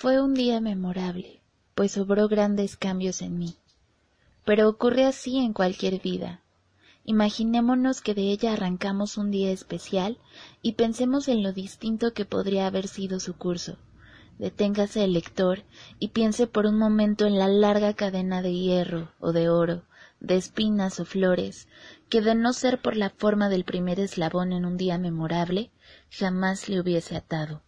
Fue un día memorable, pues obró grandes cambios en mí. Pero ocurre así en cualquier vida. Imaginémonos que de ella arrancamos un día especial y pensemos en lo distinto que podría haber sido su curso. Deténgase el lector y piense por un momento en la larga cadena de hierro o de oro, de espinas o flores, que de no ser por la forma del primer eslabón en un día memorable, jamás le hubiese atado.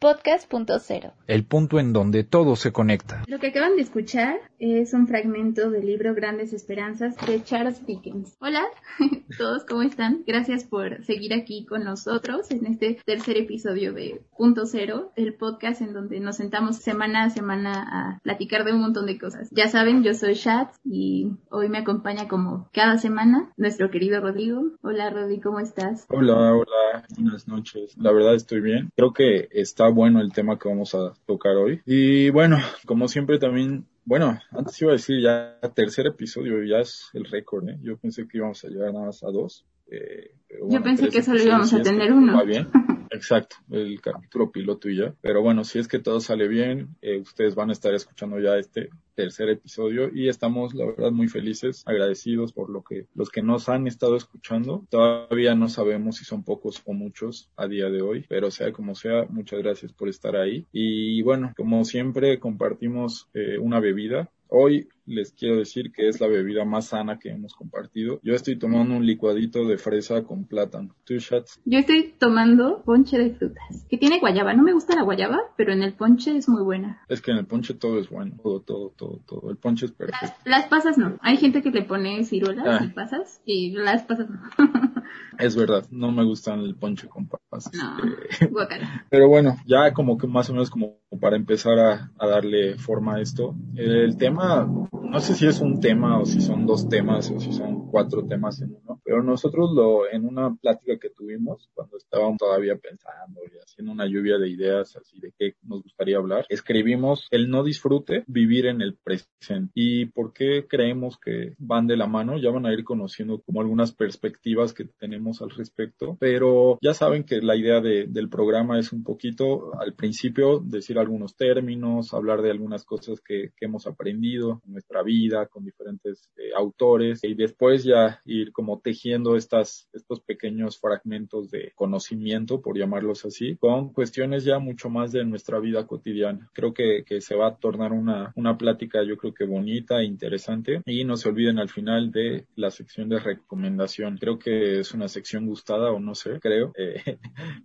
Podcast.0 El punto en donde todo se conecta. Lo que acaban de escuchar es un fragmento del libro Grandes Esperanzas de Charles Dickens. Hola, todos, ¿cómo están? Gracias por seguir aquí con nosotros en este tercer episodio de Punto Cero, el podcast en donde nos sentamos semana a semana a platicar de un montón de cosas. Ya saben, yo soy Chat y hoy me acompaña como cada semana nuestro querido Rodrigo. Hola, Rodrigo, ¿cómo estás? Hola, hola, buenas noches. La verdad estoy bien. Creo que está bueno el tema que vamos a tocar hoy. Y bueno, como siempre también, bueno, antes iba a decir ya tercer episodio, ya es el récord, ¿eh? Yo pensé que íbamos a llegar nada más a dos. Eh, Yo pensé que solo íbamos a tener uno. Va bien. Exacto, el capítulo piloto y ya. Pero bueno, si es que todo sale bien, eh, ustedes van a estar escuchando ya este tercer episodio y estamos, la verdad, muy felices, agradecidos por lo que los que nos han estado escuchando. Todavía no sabemos si son pocos o muchos a día de hoy, pero sea como sea, muchas gracias por estar ahí. Y bueno, como siempre, compartimos eh, una bebida. Hoy les quiero decir que es la bebida más sana que hemos compartido. Yo estoy tomando un licuadito de fresa con plátano. ¿Tú, Shats? Yo estoy tomando ponche de frutas, que tiene guayaba. No me gusta la guayaba, pero en el ponche es muy buena. Es que en el ponche todo es bueno. Todo, todo, todo, todo. El ponche es perfecto. Las, las pasas no. Hay gente que le pone ciruelas Ah. y pasas, y las pasas no. Es verdad, no me gustan el ponche con papas. No. Guacala. Pero bueno, ya como que más o menos como para empezar a, a darle forma a esto. El tema, uma no sé si es un tema o si son dos temas o si son cuatro temas en uno, pero nosotros lo, en una plática que tuvimos cuando estábamos todavía pensando y haciendo una lluvia de ideas así de qué nos gustaría hablar, escribimos el no disfrute, vivir en el presente. ¿Y por qué creemos que van de la mano? Ya van a ir conociendo como algunas perspectivas que tenemos al respecto, pero ya saben que la idea de- del programa es un poquito al principio decir algunos términos, hablar de algunas cosas que, que hemos aprendido en nuestra vida con diferentes eh, autores y después ya ir como tejiendo estas, estos pequeños fragmentos de conocimiento, por llamarlos así, con cuestiones ya mucho más de nuestra vida cotidiana. Creo que, que se va a tornar una, una plática yo creo que bonita e interesante y no se olviden al final de la sección de recomendación. Creo que es una sección gustada o no sé, creo. Eh,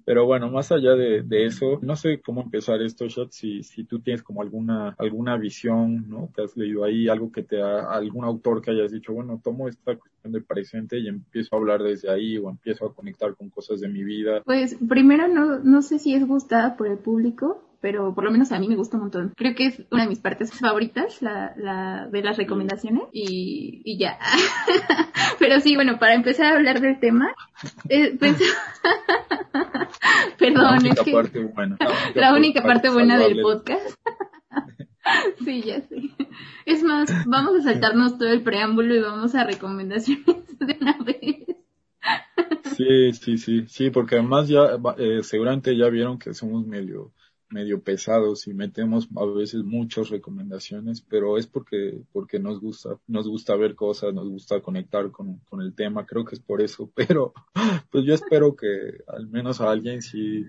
pero bueno, más allá de, de eso, no sé cómo empezar esto, Shot, si, si tú tienes como alguna, alguna visión, ¿no? Que has leído ahí, algo que te ha, algún autor que hayas dicho, bueno, tomo esta cuestión del presente y empiezo a hablar desde ahí o empiezo a conectar con cosas de mi vida. Pues primero no, no sé si es gustada por el público, pero por lo menos a mí me gusta un montón. Creo que es una de mis partes favoritas, la, la de las recomendaciones y, y ya. pero sí, bueno, para empezar a hablar del tema, eh, la perdón, es única que parte buena. la única parte buena del podcast. sí, ya sé. Es más, vamos a saltarnos todo el preámbulo y vamos a recomendaciones de una vez. Sí, sí, sí, sí, porque además ya eh, seguramente ya vieron que somos medio medio pesados y metemos a veces muchas recomendaciones, pero es porque porque nos gusta, nos gusta ver cosas, nos gusta conectar con, con el tema, creo que es por eso, pero pues yo espero que al menos a alguien si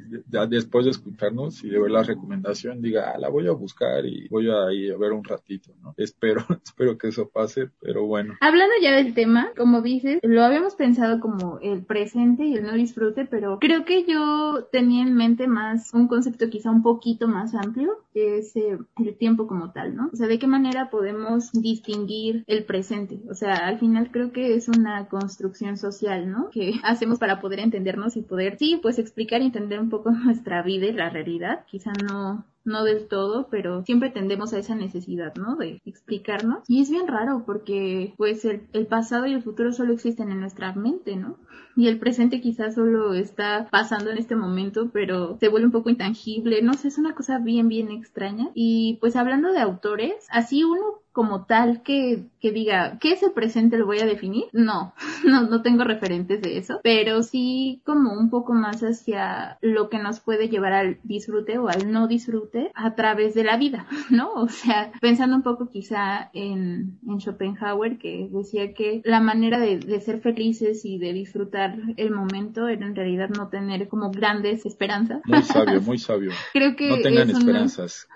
después de escucharnos y de ver la recomendación diga, ah, la voy a buscar y voy a ir a ver un ratito, ¿no? Espero, espero que eso pase, pero bueno. Hablando ya del tema, como dices, lo habíamos pensado como el presente y el no disfrute, pero creo que yo tenía en mente más un concepto quizá un poquito más amplio, que es el tiempo como tal, ¿no? O sea, de qué manera podemos distinguir el presente. O sea, al final creo que es una construcción social, ¿no? Que hacemos para poder entendernos y poder, sí, pues explicar y entender un poco nuestra vida y la realidad. Quizá no no del todo, pero siempre tendemos a esa necesidad, ¿no? De explicarnos. Y es bien raro porque pues el, el pasado y el futuro solo existen en nuestra mente, ¿no? Y el presente quizás solo está pasando en este momento, pero se vuelve un poco intangible, no sé, es una cosa bien, bien extraña. Y pues hablando de autores, así uno como tal que, que diga, ¿qué es el presente? ¿Lo voy a definir? No, no, no tengo referentes de eso, pero sí como un poco más hacia lo que nos puede llevar al disfrute o al no disfrute a través de la vida, ¿no? O sea, pensando un poco quizá en, en Schopenhauer que decía que la manera de, de ser felices y de disfrutar el momento era en realidad no tener como grandes esperanzas. Muy sabio, muy sabio. Creo que no tengan esperanzas.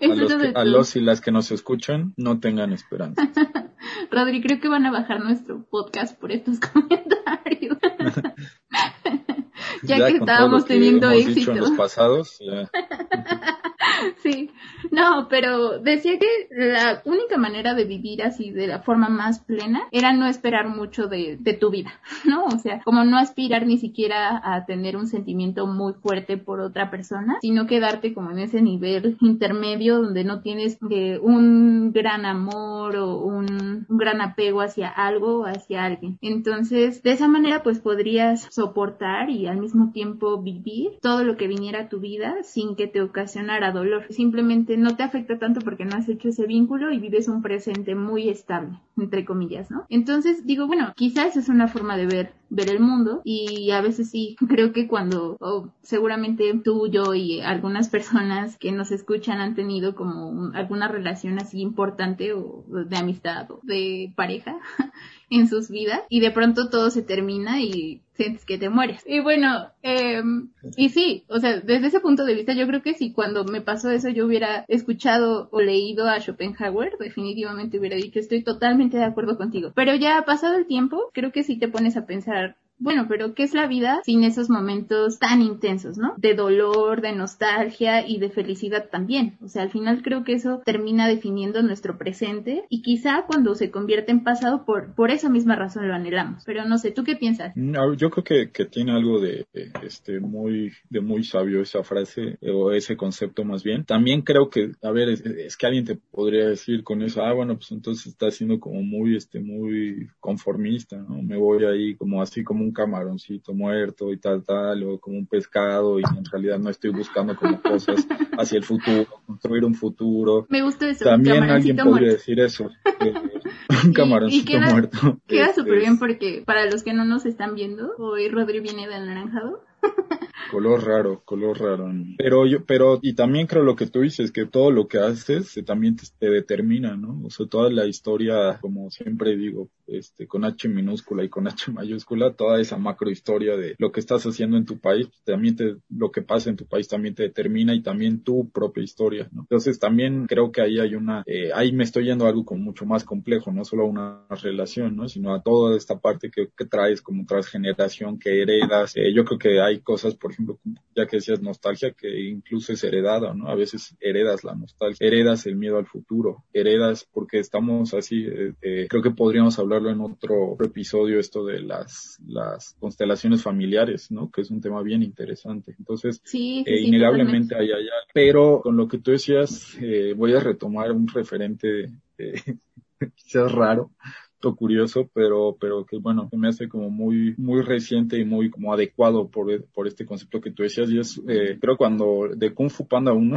es A los, que- a los y las que nos escuchan, no tengan esperanzas. Rodri, creo que van a bajar nuestro podcast por estos comentarios. Ya que estábamos que teniendo hemos éxito. dicho en los pasados, ya. Sí, no, pero decía que la única manera de vivir así de la forma más plena era no esperar mucho de, de tu vida, ¿no? O sea, como no aspirar ni siquiera a tener un sentimiento muy fuerte por otra persona, sino quedarte como en ese nivel intermedio donde no tienes eh, un gran amor o un, un gran apego hacia algo o hacia alguien. Entonces, de esa manera pues podrías soportar y al mismo tiempo vivir todo lo que viniera a tu vida sin que te ocasionara dolor. Simplemente no te afecta tanto porque no has hecho ese vínculo y vives un presente muy estable, entre comillas, ¿no? Entonces digo, bueno, quizás es una forma de ver ver el mundo. Y a veces sí creo que cuando o seguramente tú, yo y algunas personas que nos escuchan han tenido como un- alguna relación así importante o de amistad o de pareja en sus vidas y de pronto todo se termina y sientes que te mueres. Y bueno, eh, y sí, o sea, desde ese punto de vista yo creo que si cuando me pasó eso yo hubiera escuchado o leído a Schopenhauer, definitivamente hubiera dicho estoy totalmente de acuerdo contigo. Pero ya ha pasado el tiempo, creo que si te pones a pensar bueno, pero ¿qué es la vida sin esos momentos tan intensos, ¿no? De dolor, de nostalgia y de felicidad también. O sea, al final creo que eso termina definiendo nuestro presente y quizá cuando se convierte en pasado por, por esa misma razón lo anhelamos. Pero no sé, ¿tú qué piensas? No, Yo creo que, que tiene algo de eh, este muy de muy sabio esa frase o ese concepto más bien. También creo que a ver es, es que alguien te podría decir con eso ah bueno pues entonces está siendo como muy este muy conformista no me voy ahí como así como un camaroncito muerto y tal tal o como un pescado y en realidad no estoy buscando como cosas hacia el futuro construir un futuro. Me gustó eso. También alguien podría muerto. decir eso eh, un camaroncito queda- muerto. Queda Este, súper bien porque para los que no nos están viendo, hoy Rodri viene de anaranjado. Color raro, color raro. Pero yo, pero, y también creo lo que tú dices, que todo lo que haces eh, también te, te determina, ¿no? O sea, toda la historia, como siempre digo, este, con H minúscula y con H mayúscula, toda esa macro historia de lo que estás haciendo en tu país, también te, lo que pasa en tu país también te determina y también tu propia historia, ¿no? Entonces también creo que ahí hay una, eh, ahí me estoy yendo a algo como mucho más complejo, no solo a una relación, ¿no? Sino a toda esta parte que, que traes como transgeneración, que heredas. Eh, yo creo que hay cosas, por ejemplo, ya que decías nostalgia, que incluso es heredada, ¿no? A veces heredas la nostalgia, heredas el miedo al futuro, heredas porque estamos así, eh, eh, creo que podríamos hablarlo en otro episodio, esto de las, las constelaciones familiares, ¿no? Que es un tema bien interesante. Entonces, Sí, sí, eh, sí, innegablemente hay allá. Pero con lo que tú decías, eh, voy a retomar un referente quizás raro o curioso, pero, pero que bueno, que me hace como muy, muy reciente y muy como adecuado por, por este concepto que tú decías. Y es, eh, creo cuando de Kung Fu Panda 1,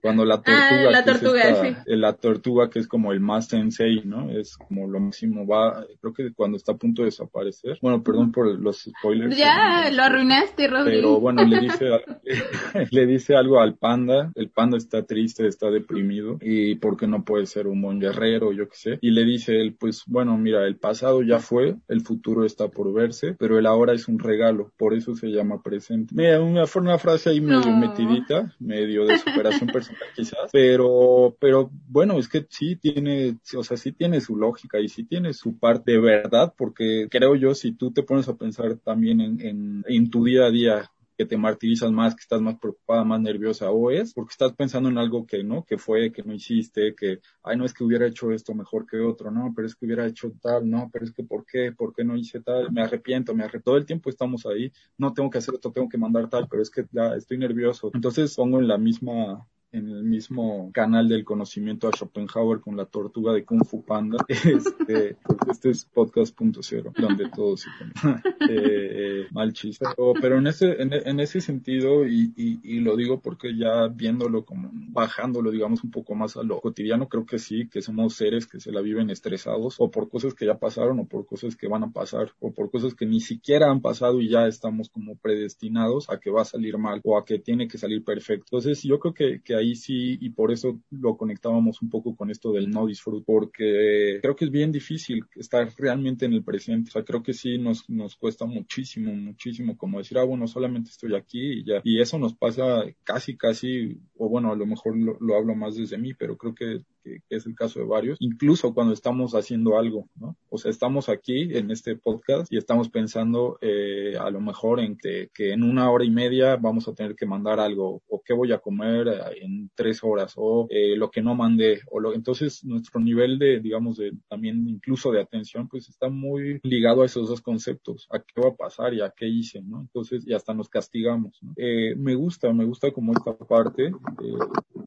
cuando la tortuga, Ah, la que es tortuga, esta- sí. eh, la tortuga que es como el más sensei, ¿no? Es como lo máximo, va, creo que cuando está a punto de desaparecer. Bueno, perdón por los spoilers. Ya, eh, lo arruinaste, Rodri. pero bueno, le dice, le dice algo al panda, el panda está triste, está deprimido y porque no puede ser un buen guerrero, yo qué sé. Y le dice él, pues bueno, mira, el pasado ya fue, el futuro está por verse, pero el ahora es un regalo, por eso se llama presente. Mira, una, fue una frase ahí medio No. metidita, medio de superación personal quizás, pero, pero bueno, es que sí tiene, o sea, sí tiene su lógica y sí tiene su parte de verdad, porque creo yo, si tú te pones a pensar también en, en, en tu día a día, que te martirizas más, que estás más preocupada, más nerviosa, o es porque estás pensando en algo que no, que fue, que no hiciste, que, ay, no es que hubiera hecho esto mejor que otro, no, pero es que hubiera hecho tal, no, pero es que ¿por qué? ¿Por qué no hice tal? Me arrepiento, me arrepiento. Todo el tiempo estamos ahí, no tengo que hacer esto, tengo que mandar tal, pero es que ya estoy nervioso. Entonces pongo en la misma en el mismo canal del conocimiento a Schopenhauer con la tortuga de Kung Fu Panda. Este, este es podcast.0, donde todo se pone. eh, mal chiste. Pero, en ese, en, ese sentido, y, y, y lo digo porque ya viéndolo como bajándolo, digamos, un poco más a lo cotidiano, creo que sí, que somos seres que se la viven estresados o por cosas que ya pasaron o por cosas que van a pasar o por cosas que ni siquiera han pasado y ya estamos como predestinados a que va a salir mal o a que tiene que salir perfecto. Entonces yo creo que, que ahí sí y por eso lo conectábamos un poco con esto del no disfrute porque creo que es bien difícil estar realmente en el presente. O sea, creo que sí nos, nos cuesta muchísimo, muchísimo como decir, ah, bueno, solamente estoy aquí y ya. Y eso nos pasa casi, casi, o bueno, a lo mejor lo, lo hablo más desde mí, pero creo que que, es el caso de varios, incluso cuando estamos haciendo algo, ¿no? O sea, estamos aquí en este podcast y estamos pensando eh, a lo mejor en que, que, en una hora y media vamos a tener que mandar algo, o qué voy a comer eh, en tres horas, o eh, lo que no mandé, o lo, entonces nuestro nivel de, digamos, de también incluso de atención, pues está muy ligado a esos dos conceptos, a qué va a pasar y a qué hice, ¿no? Entonces, y hasta nos castigamos, ¿no? Eh, me gusta, me gusta como esta parte,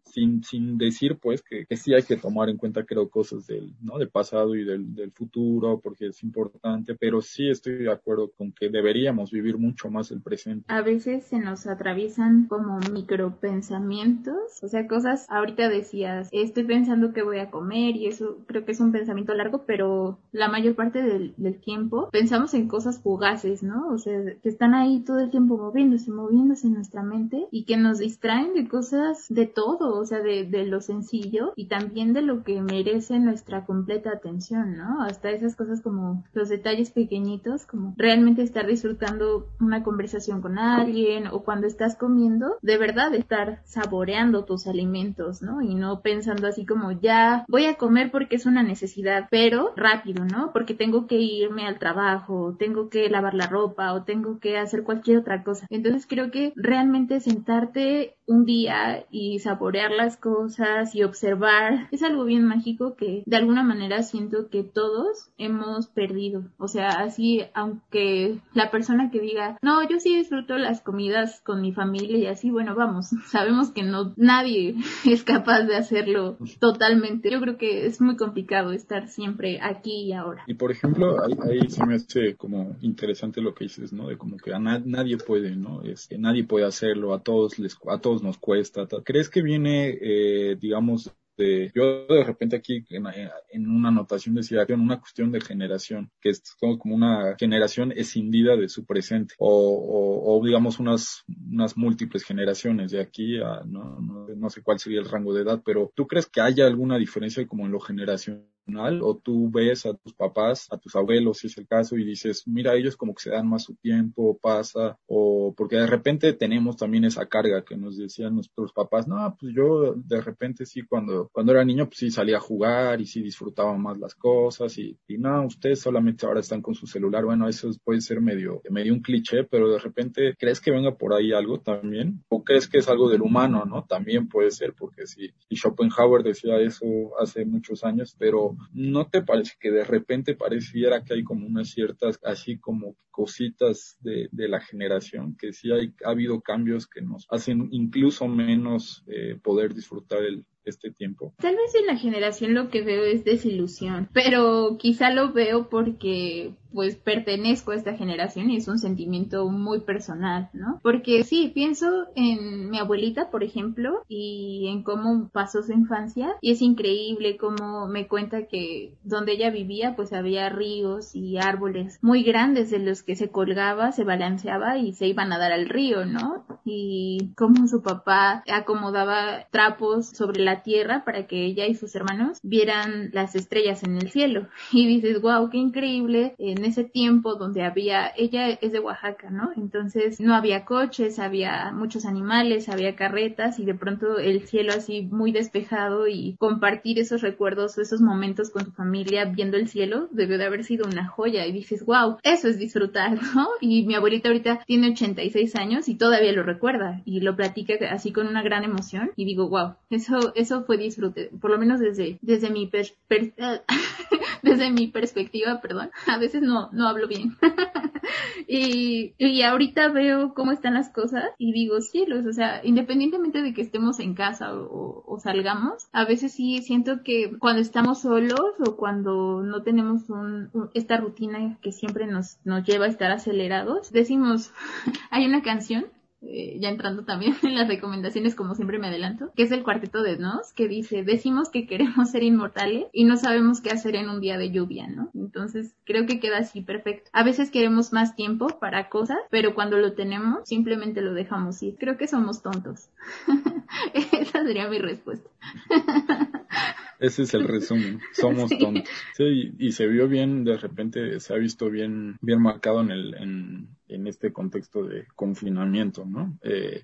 sin, sin decir pues que, que sí hay que tomar en cuenta, creo, cosas del, ¿no? del pasado y del, del, futuro, porque es importante, pero sí estoy de acuerdo con que deberíamos vivir mucho más el presente. A veces se nos atraviesan como micropensamientos, o sea, cosas, ahorita decías, estoy pensando que voy a comer y eso creo que es un pensamiento largo, pero la mayor parte del, del tiempo pensamos en cosas fugaces, ¿no? O sea, que están ahí todo el tiempo moviéndose, moviéndose en nuestra mente y que nos distraen de cosas de todo, o sea, de, de lo sencillo y también de lo que merece nuestra completa atención, ¿no? Hasta esas cosas como los detalles pequeñitos, como realmente estar disfrutando una conversación con alguien o cuando estás comiendo, de verdad estar saboreando tus alimentos, ¿no? Y no pensando así como ya voy a comer porque es una necesidad, pero rápido, ¿no? Porque tengo que irme al trabajo, tengo que lavar la ropa o tengo que hacer cualquier otra cosa. Entonces creo que realmente sentarte un día y saborear las cosas y observar es algo bien mágico que de alguna manera siento que todos hemos perdido. O sea, así, aunque la persona que diga, no, yo sí disfruto las comidas con mi familia y así, bueno, vamos, sabemos que no, nadie es capaz de hacerlo totalmente. Yo creo que es muy complicado estar siempre aquí y ahora. Y por ejemplo, ahí, ahí se me hace como interesante lo que dices, ¿no? De como que a na nadie puede, ¿no? Es que nadie puede hacerlo, a todos les, a todos nos cuesta. ¿Crees que viene, eh, digamos, este, yo de repente aquí en, una anotación decía en una cuestión de generación, que es como una generación escindida de su presente, o, o, o digamos unas, unas múltiples generaciones de aquí a, no, no, no sé cuál sería el rango de edad, pero ¿tú crees que haya alguna diferencia como en lo generacional? O tú ves a tus papás, a tus abuelos, si es el caso, y dices, mira, ellos como que se dan más su tiempo, pasa, o porque de repente tenemos también esa carga que nos decían nuestros papás, no, pues yo de repente sí, cuando, cuando era niño, pues sí salía a jugar y sí disfrutaba más las cosas, y, y no, ustedes solamente ahora están con su celular, bueno, eso puede ser medio, medio un cliché, pero de repente, ¿crees que venga por ahí algo también? ¿O crees que es algo del humano, no? También puede ser, porque sí, y Schopenhauer decía eso hace muchos años, pero ¿no te parece que de repente pareciera que hay como unas ciertas, así como cositas de, de la generación, que sí hay, ha habido cambios que nos hacen incluso menos eh, poder disfrutar el, este tiempo. Tal vez en la generación lo que veo es desilusión, pero quizá lo veo porque pues pertenezco a esta generación y es un sentimiento muy personal, ¿no? Porque sí, pienso en mi abuelita, por ejemplo, y en cómo pasó su infancia y es increíble cómo me cuenta que donde ella vivía pues había ríos y árboles muy grandes de los que se colgaba, se balanceaba y se iban a dar al río, ¿no? Y cómo su papá acomodaba trapos sobre la tierra para que ella y sus hermanos vieran las estrellas en el cielo. Y dices, wow, qué increíble en ese tiempo donde había, ella es de Oaxaca, ¿no? Entonces no había coches, había muchos animales, había carretas y de pronto el cielo así muy despejado y compartir esos recuerdos, esos momentos con tu familia viendo el cielo debió de haber sido una joya y dices, wow, eso es disfrutar, ¿no? Y mi abuelita ahorita tiene 86 años y todavía lo recuerda y lo platica así con una gran emoción y digo, wow, eso, eso fue disfrute, por lo menos desde, desde mi desde mi perspectiva, perdón, a veces no, no hablo bien. y, y ahorita veo cómo están las cosas y digo, cielos, o sea, independientemente de que estemos en casa o, o salgamos, a veces sí siento que cuando estamos solos o cuando no tenemos un, esta rutina que siempre nos, nos lleva a estar acelerados, decimos, hay una canción eh, ya entrando también en las recomendaciones, como siempre me adelanto, que es el cuarteto de Nos, que dice, decimos que queremos ser inmortales y no sabemos qué hacer en un día de lluvia, ¿no? Entonces, creo que queda así perfecto. A veces queremos más tiempo para cosas, pero cuando lo tenemos, simplemente lo dejamos ir. Creo que somos tontos. Esa sería mi respuesta. Ese es el resumen. Somos tontos. Sí, y, se vio bien, de repente se ha visto bien, bien marcado en el, en, en este contexto de confinamiento, ¿no? Eh,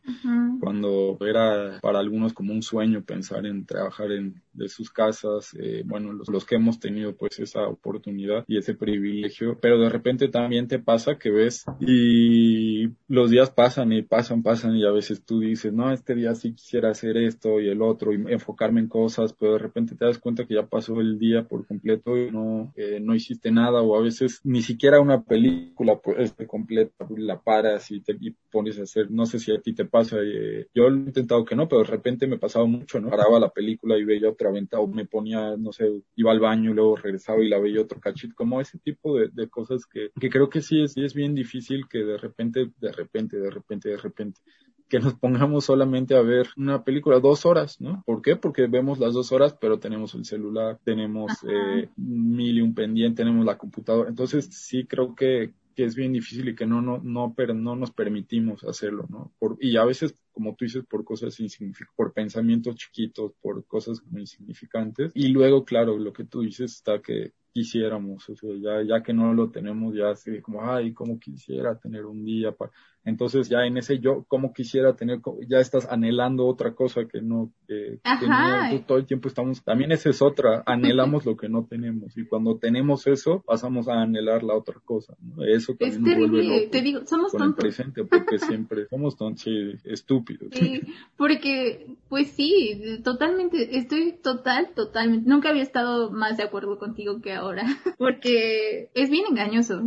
Cuando era para algunos como un sueño pensar en trabajar en de sus casas, eh, bueno, los, los, que hemos tenido pues esa oportunidad y ese privilegio, pero de repente también te pasa que ves y los días pasan y pasan, pasan y a veces tú dices, no, este día sí quisiera hacer esto y el otro y enfocarme en cosas, pero de repente te das cuenta que ya pasó el día por completo y no, eh, no hiciste nada o a veces ni siquiera una película pues, completa la paras y te pones a hacer, no sé si a ti te pasa, eh, yo he intentado que no, pero de repente me pasaba mucho, ¿no? Paraba la película y veía otra venta o me ponía, no sé, iba al baño y luego regresaba y la veía otro cachito, como ese tipo de, de cosas que, que creo que sí es, sí es bien difícil que de repente, de repente, de repente, de repente que nos pongamos solamente a ver una película dos horas, ¿no? ¿Por qué? Porque vemos las dos horas, pero tenemos el celular, tenemos eh, mil y un pendiente, tenemos la computadora. Entonces sí creo que, que es bien difícil y que no, no, no, pero no nos permitimos hacerlo, ¿no? Por, y a veces, como tú dices, por cosas insignificantes, por pensamientos chiquitos, por cosas muy insignificantes. Y luego, claro, lo que tú dices está que quisiéramos, o sea, ya, ya que no lo tenemos, ya así como, ay, cómo quisiera tener un día para, entonces ya en ese yo, como quisiera tener, ya estás anhelando otra cosa que no, que, no, todo el tiempo estamos, también esa es otra, anhelamos lo que no tenemos y cuando tenemos eso pasamos a anhelar la otra cosa, eso también es terrible, te digo, somos con tontos. El presente porque siempre somos tontos, estúpidos. Sí, porque, pues sí, totalmente, estoy total, totalmente, nunca había estado más de acuerdo contigo que ahora, porque es bien engañoso.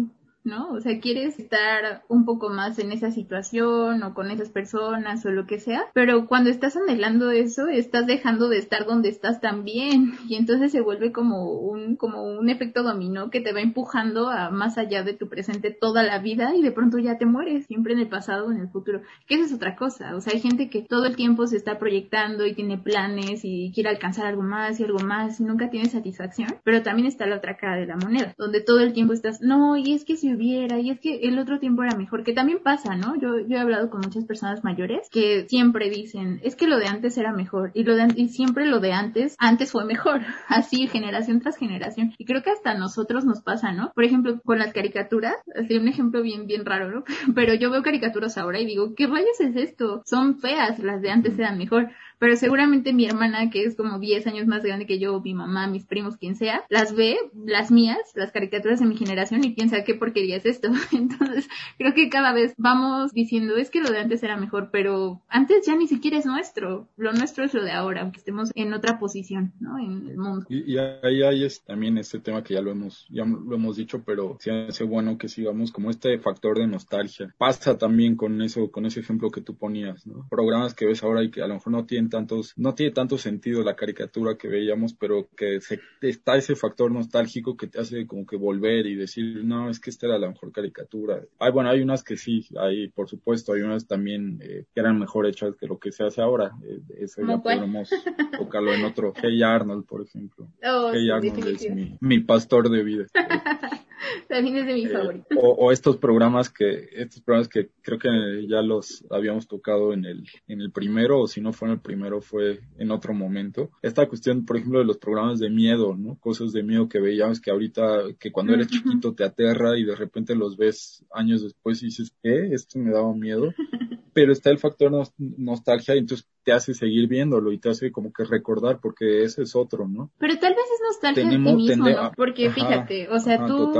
¿No? O sea, quieres estar un poco más en esa situación o con esas personas o lo que sea, pero cuando estás anhelando eso, estás dejando de estar donde estás también y entonces se vuelve como un como un efecto dominó que te va empujando a más allá de tu presente toda la vida y de pronto ya te mueres, siempre en el pasado o en el futuro, que esa es otra cosa, o sea, hay gente que todo el tiempo se está proyectando y tiene planes y quiere alcanzar algo más y algo más y nunca tiene satisfacción, pero también está la otra cara de la moneda, donde todo el tiempo estás, no, y es que si y es que el otro tiempo era mejor, que también pasa, ¿no? Yo, yo he hablado con muchas personas mayores que siempre dicen, es que lo de antes era mejor, y lo de y siempre lo de antes, antes fue mejor, así generación tras generación, y creo que hasta a nosotros nos pasa, ¿no? Por ejemplo, con las caricaturas, así un ejemplo bien, bien raro, ¿no? Pero yo veo caricaturas ahora y digo, ¿qué rayos es esto? Son feas, las de antes eran mejor pero seguramente mi hermana, que es como 10 años más grande que yo, mi mamá, mis primos, quien sea, las ve, las mías, las caricaturas de mi generación y piensa qué porquería es esto. Entonces, creo que cada vez vamos diciendo, es que lo de antes era mejor, pero antes ya ni siquiera es nuestro. Lo nuestro es lo de ahora, aunque estemos en otra posición, ¿no? En el mundo. Y, ahí hay es también este tema que ya lo hemos, ya lo hemos dicho, pero sí hace bueno que sigamos como este factor de nostalgia. Pasa también con eso, con ese ejemplo que tú ponías, ¿no? Programas que ves ahora y que a lo mejor no tienen tantos, no tiene tanto sentido la caricatura que veíamos, pero que se, está ese factor nostálgico que te hace como que volver y decir, no, es que esta era la mejor caricatura. Hay, bueno, hay unas que sí, hay, por supuesto, hay unas también eh, que eran mejor hechas que lo que se hace ahora. Eh, eso ya podemos tocarlo en otro. Hey Arnold, por ejemplo. Oh, hey Arnold es mi, mi pastor de vida. También es de mi Eh, favorito. o, o estos programas que, estos programas que creo que ya los habíamos tocado en el, en el primero, o si no fue en el primero, fue en otro momento. Esta cuestión, por ejemplo, de los programas de miedo, ¿no? Cosas de miedo que veíamos que ahorita, que cuando eres chiquito te aterra y de repente los ves años después y dices, ¿qué? Esto me daba miedo. Pero está el factor nos- nostalgia y entonces te hace seguir viéndolo y te hace como que recordar porque ese es otro, ¿no? Pero tal vez es nostalgia de ti mismo, ¿no? Porque fíjate, o sea, tú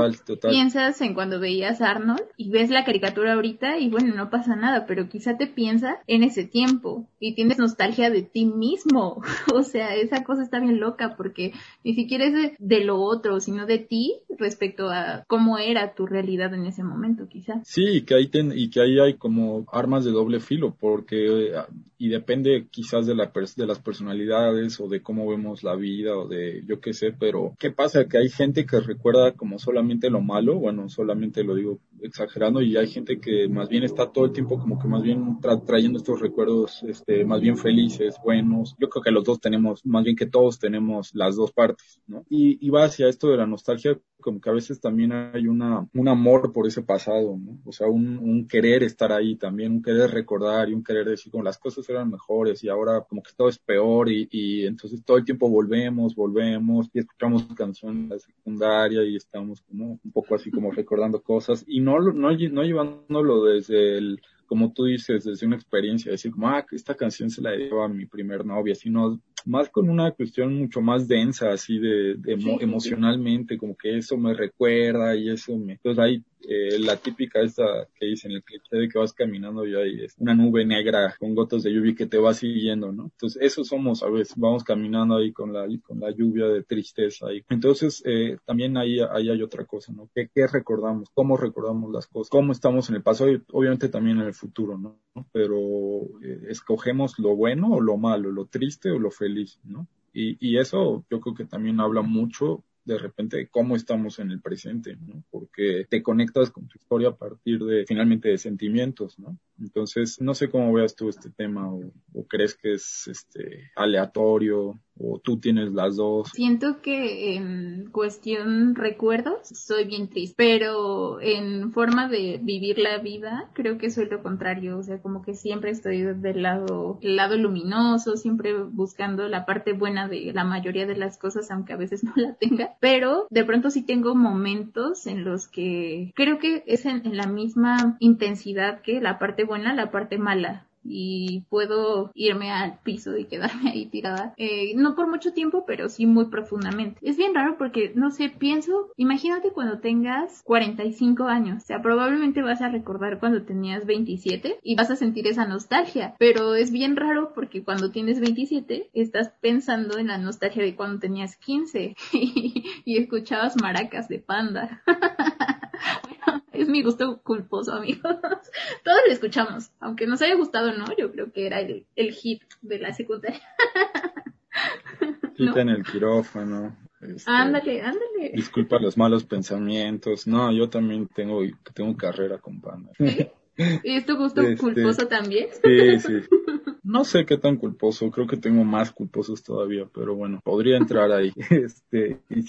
piensas en cuando veías Arnold y ves la caricatura ahorita y bueno, no pasa nada, pero quizá te piensa en ese tiempo y tienes nostalgia de ti mismo. o sea, esa cosa está bien loca porque ni siquiera es de, lo otro, sino de ti respecto a cómo era tu realidad en ese momento, quizá. Sí, que ahí y que ahí hay como armas de doble filo, porque y depende quizás de la de las personalidades o de cómo vemos la vida o de yo qué sé, pero ¿qué pasa? Que hay gente que recuerda como solamente lo malo, bueno, solamente lo digo exagerando y hay gente que más bien está todo el tiempo como que más bien trayendo estos recuerdos este más bien felices, buenos. Yo creo que los dos tenemos, más bien que todos tenemos las dos partes, ¿no? Y, y va hacia esto de la nostalgia como que a veces también hay una, un amor por ese pasado, ¿no? O sea, un, un querer estar ahí también, un querer recordar y un querer decir como las cosas eran mejores y ahora como que todo es peor y, y entonces todo el tiempo volvemos, volvemos y escuchamos canciones de la secundaria y estamos como un poco así como recordando cosas y no, no, no llevándolo desde el como tú dices, desde una experiencia, decir como, ah, esta canción se la dio a mi primer novia, sino más con una cuestión mucho más densa, así de, emocionalmente, como que eso me recuerda y eso me... Entonces ahí eh, la típica esta que dicen el cliché de que vas caminando y hay es una nube negra con gotas de lluvia que te va siguiendo, ¿no? Entonces eso somos a veces, vamos caminando ahí con la, con la lluvia de tristeza. Y entonces eh, también ahí, ahí hay otra cosa, ¿no? ¿Qué, ¿Qué recordamos? ¿Cómo recordamos las cosas? ¿Cómo estamos en el pasado? Y obviamente también en el futuro, ¿no? Pero eh, escogemos lo bueno o lo malo, lo triste o lo feliz, ¿no? Y, eso yo creo que también habla mucho de repente cómo estamos en el presente, ¿no? Porque te conectas con tu historia a partir de finalmente de sentimientos, ¿no? Entonces, no sé cómo veas tú este tema o, crees que es este aleatorio o tú tienes las dos. Siento que en cuestión recuerdos soy bien triste, pero en forma de vivir la vida creo que soy lo contrario, o sea, como que siempre estoy del lado lado luminoso, siempre buscando la parte buena de la mayoría de las cosas, aunque a veces no la tenga, pero de pronto sí tengo momentos en los que creo que es en la misma intensidad que la parte buena, la parte mala y puedo irme al piso y quedarme ahí tirada. Eh, no por mucho tiempo, pero sí muy profundamente. Es bien raro porque, no sé, pienso, imagínate cuando tengas 45 años. O sea, probablemente vas a recordar cuando tenías 27 y vas a sentir esa nostalgia. Pero es bien raro porque cuando tienes 27 estás pensando en la nostalgia de cuando tenías 15 y, y escuchabas maracas de panda. es mi gusto culposo, amigos. Todos lo escuchamos, aunque nos haya gustado no, yo creo que era el, el hit de la secundaria. Quita en el quirófano. Este, ándale, ándale. Disculpa los malos pensamientos. No, yo también tengo, tengo carrera con Panda. ¿Y es tu gusto este, culposo también? Sí, sí. No sé qué tan culposo, creo que tengo más culposos todavía, pero bueno, podría entrar ahí. Este, y,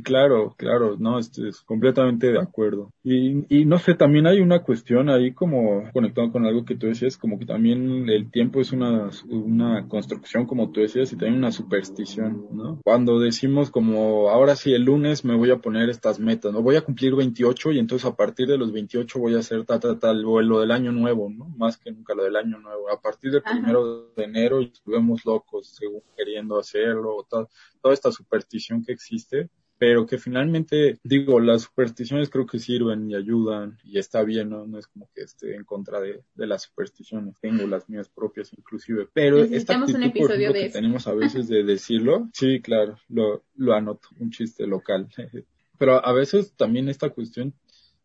claro, claro, no, estoy completamente de acuerdo. Y, y no sé, también hay una cuestión ahí como conectado con algo que tú decías, como que también el tiempo es una, una construcción, como tú decías, y también una superstición, ¿no? Cuando decimos como, ahora sí, el lunes me voy a poner estas metas, ¿no? Voy a cumplir 28 y entonces a partir de los 28 voy a hacer tal, tal, tal, o lo del año nuevo, ¿no? Más que nunca lo del año nuevo. A partir del primero de enero y estuvimos locos según queriendo hacerlo, toda, toda esta superstición que existe, pero que finalmente, digo, las supersticiones creo que sirven y ayudan y está bien, ¿no? No es como que esté en contra de, de las supersticiones, tengo las mías propias inclusive, pero esta actitud, por ejemplo, que tenemos a veces de decirlo, sí, claro, lo, lo anoto, un chiste local. pero a veces también esta cuestión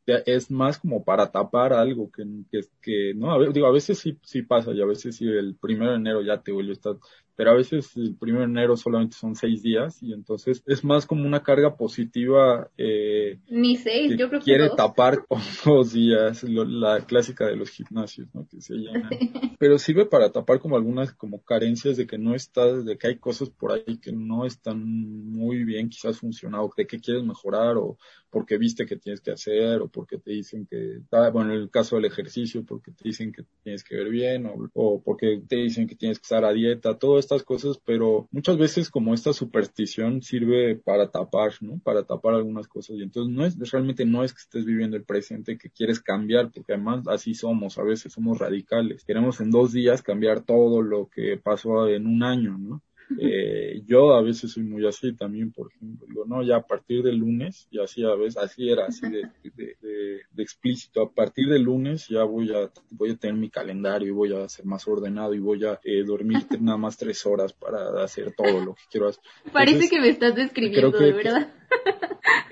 es más como para tapar algo que, que, que no, a, digo, a veces sí, sí pasa y a veces sí el primero de enero ya te vuelve a estar pero a veces el primero de enero solamente son seis días y entonces es más como una carga positiva. Eh, Ni seis, yo creo que quiere tapar con dos días, la clásica de los gimnasios, ¿no? Que se llenan. pero sirve para tapar como algunas como carencias de que no estás, de que hay cosas por ahí que no están muy bien quizás funcionado, de que quieres mejorar o porque viste que tienes que hacer o porque te dicen que, ah, bueno, en el caso del ejercicio, porque te dicen que tienes que ver bien o, o porque te dicen que tienes que estar a dieta, todo esto estas cosas, pero muchas veces como esta superstición sirve para tapar, ¿no? Para tapar algunas cosas. Y entonces no es, realmente no es que estés viviendo el presente, que quieres cambiar, porque además así somos, a veces somos radicales. Queremos en dos días cambiar todo lo que pasó en un año, ¿no? Eh, yo a veces soy muy así también, por ejemplo, digo, no, ya a partir del lunes, y así a veces, así era, así de, de, explícito, a partir del lunes ya voy a, voy a tener mi calendario y voy a ser más ordenado y voy a eh, dormir nada más tres horas para hacer todo lo que quiero hacer. Parece que me estás describiendo, de verdad.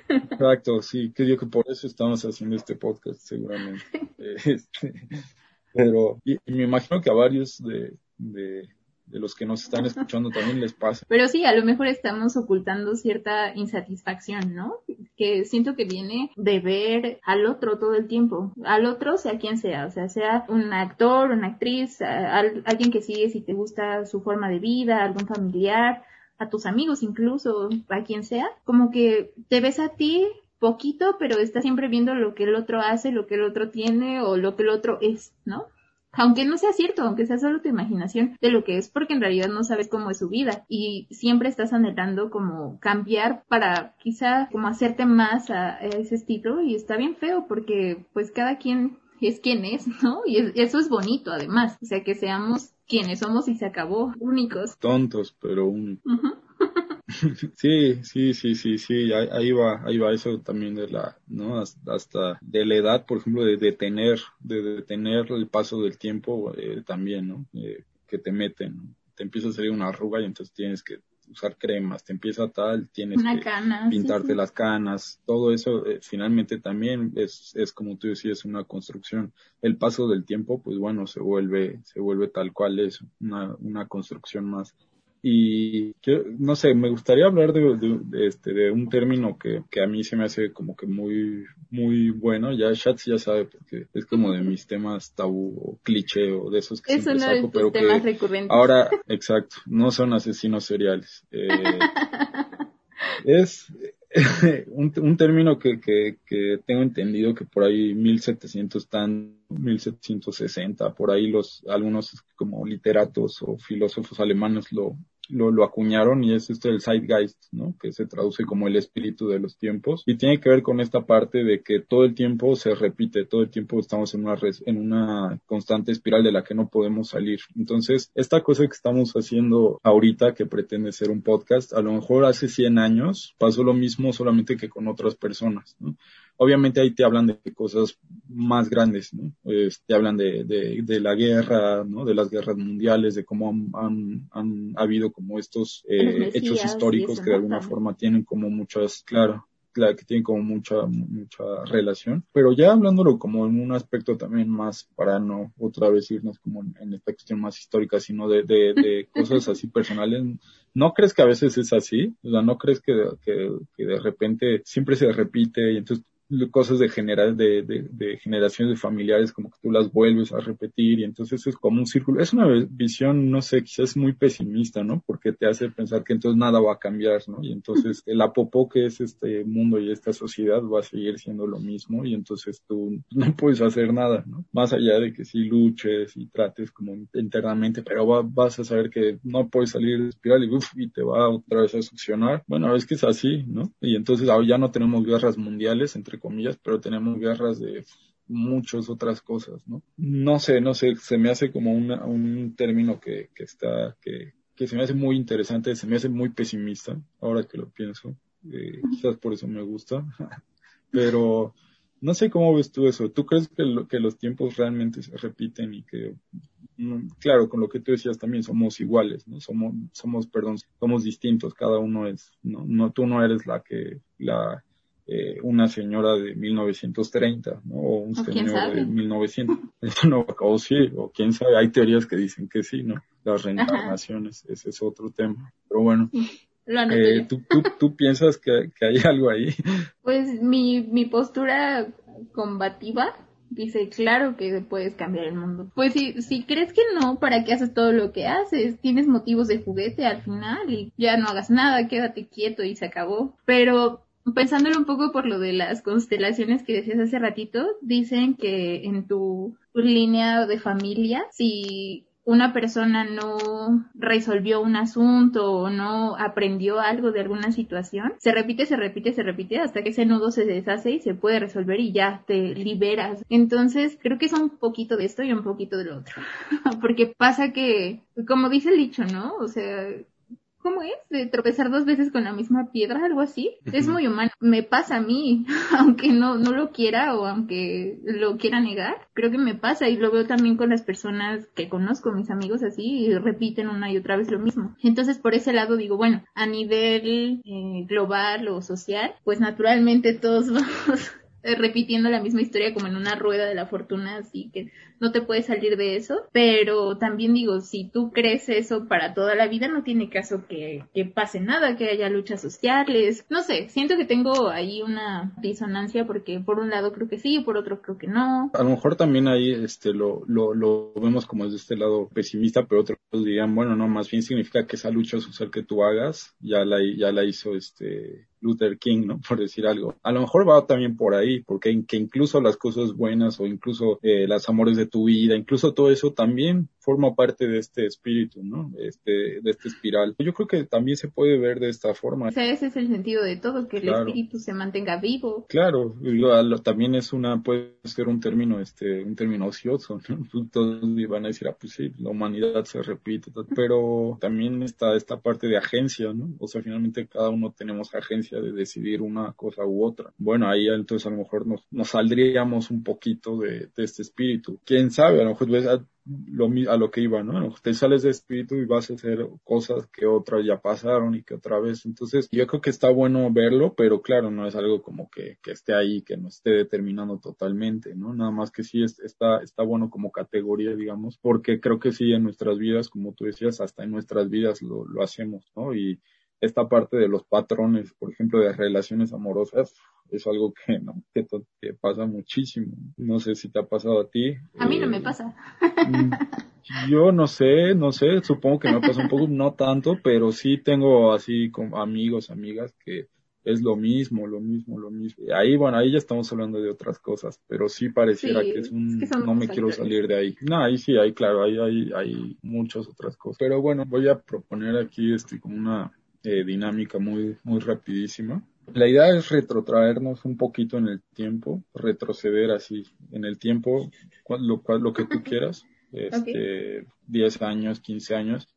Exacto, sí, creo que por eso estamos haciendo este podcast, seguramente. Este, pero, y, me imagino que a varios de, de de los que nos están escuchando también les pasa. Pero sí, a lo mejor estamos ocultando cierta insatisfacción, ¿no? Que siento que viene de ver al otro todo el tiempo, al otro sea quien sea, o sea, sea un actor, una actriz, alguien que sigues y te gusta su forma de vida, algún familiar, a tus amigos incluso, a quien sea, como que te ves a ti poquito, pero estás siempre viendo lo que el otro hace, lo que el otro tiene o lo que el otro es, ¿no? Aunque no sea cierto, aunque sea solo tu imaginación de lo que es, porque en realidad no sabes cómo es su vida. Y siempre estás anhelando como cambiar para quizá como hacerte más a, ese estilo. Y está bien feo porque pues cada quien es quien es, ¿no? Y eso es bonito además, o sea que seamos quienes somos y se acabó, únicos. Tontos, pero un... Sí, sí, sí, sí, sí, ahí, va, ahí va eso también de la, ¿no? Hasta de la edad, por ejemplo, de detener, de detener el paso del tiempo eh, también, ¿no? Eh, que te meten, te empieza a salir una arruga y entonces tienes que usar cremas, te empieza tal, tienes que pintarte las canas, todo eso eh, finalmente también es, es como tú decías, una construcción. El paso del tiempo, pues bueno, se vuelve, se vuelve tal cual es, una, una construcción más. Y no sé, me gustaría hablar de, este, de un término que, que, a mí se me hace como que muy, muy bueno. Ya Shatz ya sabe porque es como de mis temas tabú o cliché o de esos que es siempre saco, pero temas recurrentes. ahora, exacto, no son asesinos seriales. Eh, es un, un, término que, que, que, tengo entendido que por ahí 1700 están 1760, por ahí los algunos como literatos o filósofos alemanes lo, lo, lo acuñaron y es este el Zeitgeist, ¿no? Que se traduce como el espíritu de los tiempos y tiene que ver con esta parte de que todo el tiempo se repite, todo el tiempo estamos en una en una constante espiral de la que no podemos salir. Entonces, esta cosa que estamos haciendo ahorita que pretende ser un podcast, a lo mejor hace 100 años pasó lo mismo solamente que con otras personas, ¿no? Obviamente ahí te hablan de cosas más grandes, ¿no? te hablan de, de, de, la guerra, ¿no? De las guerras mundiales, de cómo han, han, habido como estos eh, hechos históricos que de alguna forma tienen como muchas, claro, claro, que tienen como mucha, mucha relación. Pero ya hablándolo como en un aspecto también más para no otra vez irnos como en, esta cuestión más histórica, sino de, de, de cosas así personales, ¿No crees que a veces es así? O sea, ¿no crees que, que, que, de repente siempre se repite y entonces cosas de, generar, de, de, de, generaciones de familiares como que tú las vuelves a repetir y entonces es como un círculo. Es una visión, no sé, quizás muy pesimista, ¿no? Porque te hace pensar que entonces nada va a cambiar, ¿no? Y entonces el apopó que es este mundo y esta sociedad va a seguir siendo lo mismo y entonces tú no puedes hacer nada, ¿no? Más allá de que sí luches y trates como internamente, pero vas a saber que no puedes salir de espiral y, uf, y te va otra vez a succionar. Bueno, es que es así, ¿no? Y entonces ahora ya no tenemos guerras mundiales entre comillas, pero tenemos guerras de muchas otras cosas, ¿no? No sé, no sé, se me hace como un término que, que está, que, que se me hace muy interesante, se me hace muy pesimista, ahora que lo pienso, eh, quizás por eso me gusta, pero no sé cómo ves tú eso, ¿tú crees que, que los tiempos realmente se repiten y que, mm, claro, con lo que tú decías también somos iguales, ¿no? Somos, somos, perdón, somos distintos, cada uno es, no, no, tú no eres la que, la, eh, una señora de 1930, ¿no? O un señor de 1900. Eso no acabó sí, o quién sabe, hay teorías que dicen que sí, ¿no? Las reencarnaciones, ese es otro tema. Pero bueno, eh, ¿tú, tú, ¿tú, piensas que, que, hay algo ahí? Pues mi, mi postura combativa dice, claro que puedes cambiar el mundo. Pues si, si crees que no, ¿para qué haces todo lo que haces? Tienes motivos de juguete al final y ya no hagas nada, quédate quieto y se acabó. Pero pensándolo un poco por lo de las constelaciones que decías hace ratito, dicen que en tu línea de familia, si una persona no resolvió un asunto o no aprendió algo de alguna situación, se repite, se repite, se repite hasta que ese nudo se deshace y se puede resolver y ya te liberas. Entonces, creo que es un poquito de esto y un poquito de lo otro. Porque pasa que, como dice el dicho, ¿no? O sea, ¿cómo es? De tropezar dos veces con la misma piedra, algo así. Es muy humano. Me pasa a mí, aunque no, no lo quiera o aunque lo quiera negar. Creo que me pasa y lo veo también con las personas que conozco, mis amigos así, y repiten una y otra vez lo mismo. Entonces, por ese lado digo, bueno, a nivel eh, global o social, pues naturalmente todos vamos repitiendo la misma historia como en una rueda de la fortuna, así que no te puedes salir de eso. Pero también digo, si tú crees eso para toda la vida, no tiene caso que, que pase nada, que haya luchas sociales. No sé, siento que tengo ahí una disonancia porque por un lado creo que sí, por otro creo que no. A lo mejor también ahí este, lo, lo, lo vemos como desde este lado pesimista, pero otros dirían, bueno, no, más bien significa que esa lucha social que tú hagas ya la, ya la hizo este Luther King, ¿no? Por decir algo. A lo mejor va también por ahí, porque que incluso las cosas buenas o incluso eh, las amores de tu vida, incluso todo eso también forma parte de este espíritu, ¿no? Este, de este espiral. Yo creo que también se puede ver de esta forma. O sea, ese es el sentido de todo, que el espíritu se mantenga vivo. Claro, también es una, puede ser un término, este, un término ocioso, ¿no? Todos van a decir, ah, pues sí, la humanidad se repite, pero también está esta parte de agencia, ¿no? O sea, finalmente cada uno tenemos agencia de decidir una cosa u otra. Bueno, ahí entonces a lo mejor nos, nos saldríamos un poquito de, de este espíritu. Quién sabe, a lo mejor ves, lo, a lo que iba, ¿no? Te sales de espíritu y vas a hacer cosas que otras ya pasaron y que otra vez. Entonces, yo creo que está bueno verlo, pero claro, no es algo como que, que esté ahí, que no esté determinando totalmente, ¿no? Nada más que sí está, está bueno como categoría, digamos, porque creo que sí en nuestras vidas, como tú decías, hasta en nuestras vidas lo, lo hacemos, ¿no? Y esta parte de los patrones, por ejemplo, de relaciones amorosas, es algo que no que, pasa muchísimo. No sé si te ha pasado a ti. A mí no me eh, pasa. Mm, yo no sé, no sé, supongo que me pasa un poco, no tanto, pero sí tengo así como amigos, amigas que es lo mismo, lo mismo, lo mismo. Ahí, bueno, ahí ya estamos hablando de otras cosas, pero sí pareciera que es un, no me quiero salir de ahí. No, ahí sí, ahí claro, ahí hay, hay muchas otras cosas. Pero bueno, voy a proponer aquí este como una eh, dinámica muy, muy rapidísima. La idea es retrotraernos un poquito en el tiempo, retroceder así en el tiempo, lo, lo que tú quieras, este, 10 años, 15 años,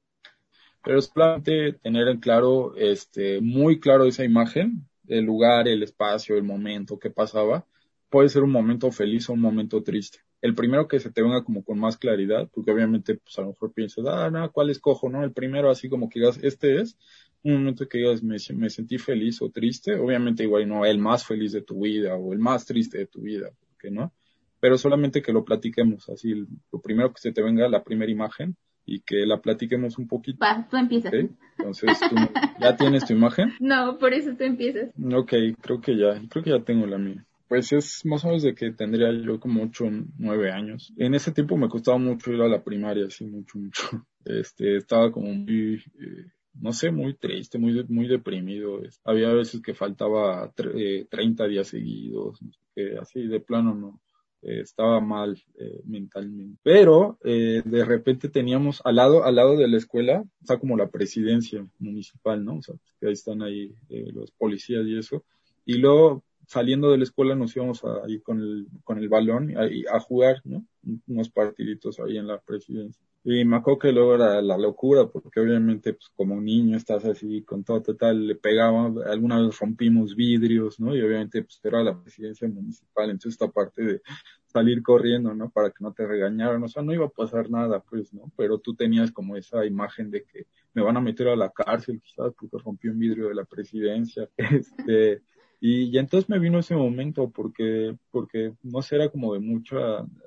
pero es solamente tener en claro, este, muy claro esa imagen, el lugar, el espacio, el momento, qué pasaba, puede ser un momento feliz o un momento triste. El primero que se te venga como con más claridad, porque obviamente, pues a lo mejor piensas, ah, no, ¿cuál escojo? No, el primero así como que digas, este es, un momento que digas, me, me, sentí feliz o triste, obviamente igual no el más feliz de tu vida o el más triste de tu vida, que no, pero solamente que lo platiquemos así, lo primero que se te venga la primera imagen y que la platiquemos un poquito. Va, tú empiezas. Entonces, ¿ya tienes tu imagen? No, por eso tú empiezas. Ok, creo que ya, creo que ya tengo la mía. Pues es más o menos de que tendría yo como 8 o 9 años. En ese tiempo me costaba mucho ir a la primaria, así mucho, mucho. Este, estaba como muy, eh, no sé, muy triste, muy, muy deprimido. Había veces que faltaba 30 eh, días seguidos, que así de plano no. Eh, estaba mal eh, mentalmente. Pero de repente teníamos al lado, al lado de la escuela, está como la presidencia municipal, ¿no? O sea, que ahí están ahí los policías y eso. Y luego saliendo de la escuela nos íbamos a ir con el, con el balón a, a jugar, ¿no? Unos partiditos ahí en la presidencia. Y me acuerdo que luego era la locura, porque obviamente, pues como un niño estás así con todo total, le pegaba, alguna vez rompimos vidrios, ¿no? Y obviamente, pues era la presidencia municipal, entonces esta parte de salir corriendo, ¿no? Para que no te regañaran, o sea, no iba a pasar nada, pues, ¿no? Pero tú tenías como esa imagen de que me van a meter a la cárcel, quizás, porque rompí un vidrio de la presidencia, este, y, y, entonces me vino ese momento porque, porque no sé, era como de mucha,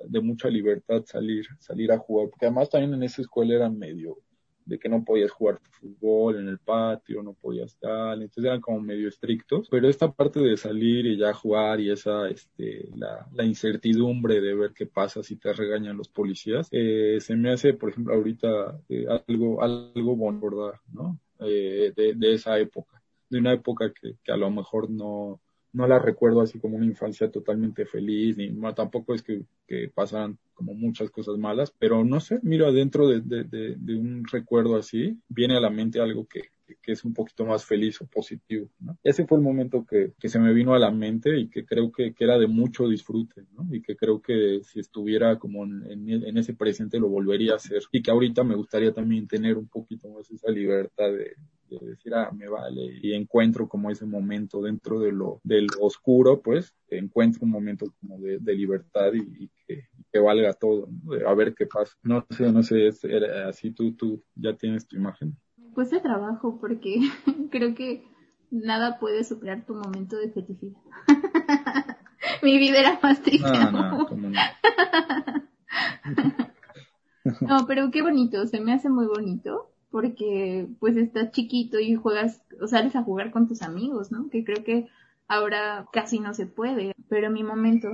de mucha libertad salir, salir a jugar, porque además también en esa escuela era medio de que no podías jugar fútbol en el patio, no podías tal, entonces eran como medio estrictos, pero esta parte de salir y ya jugar y esa, este, la, la incertidumbre de ver qué pasa si te regañan los policías, eh, se me hace, por ejemplo, ahorita eh, algo, algo bueno, ¿no? Eh, de, de esa época de una época que, que a lo mejor no, no la recuerdo así como una infancia totalmente feliz, ni tampoco es que, que pasaran como muchas cosas malas, pero no sé, mira, dentro de, de, un recuerdo así, viene a la mente algo que, que es un poquito más feliz o positivo. Ese fue el momento que, que, se me vino a la mente y que creo que, que, era de mucho disfrute, ¿no? Y que creo que si estuviera como en, en, ese presente lo volvería a hacer. Y que ahorita me gustaría también tener un poquito más esa libertad de, de decir, ah, me vale, y encuentro como ese momento dentro de lo, del oscuro, pues, encuentro un momento como de, de libertad y, y que, que, valga todo, ¿no? a ver qué pasa. No sé, no sé, es, así tú, tú ya tienes tu imagen pues de trabajo porque creo que nada puede superar tu momento de felicidad. Mi vida era más triste. No, no, no. no, pero qué bonito, se me hace muy bonito porque pues estás chiquito y juegas o sales a jugar con tus amigos, ¿no? Que creo que ahora casi no se puede, pero mi momento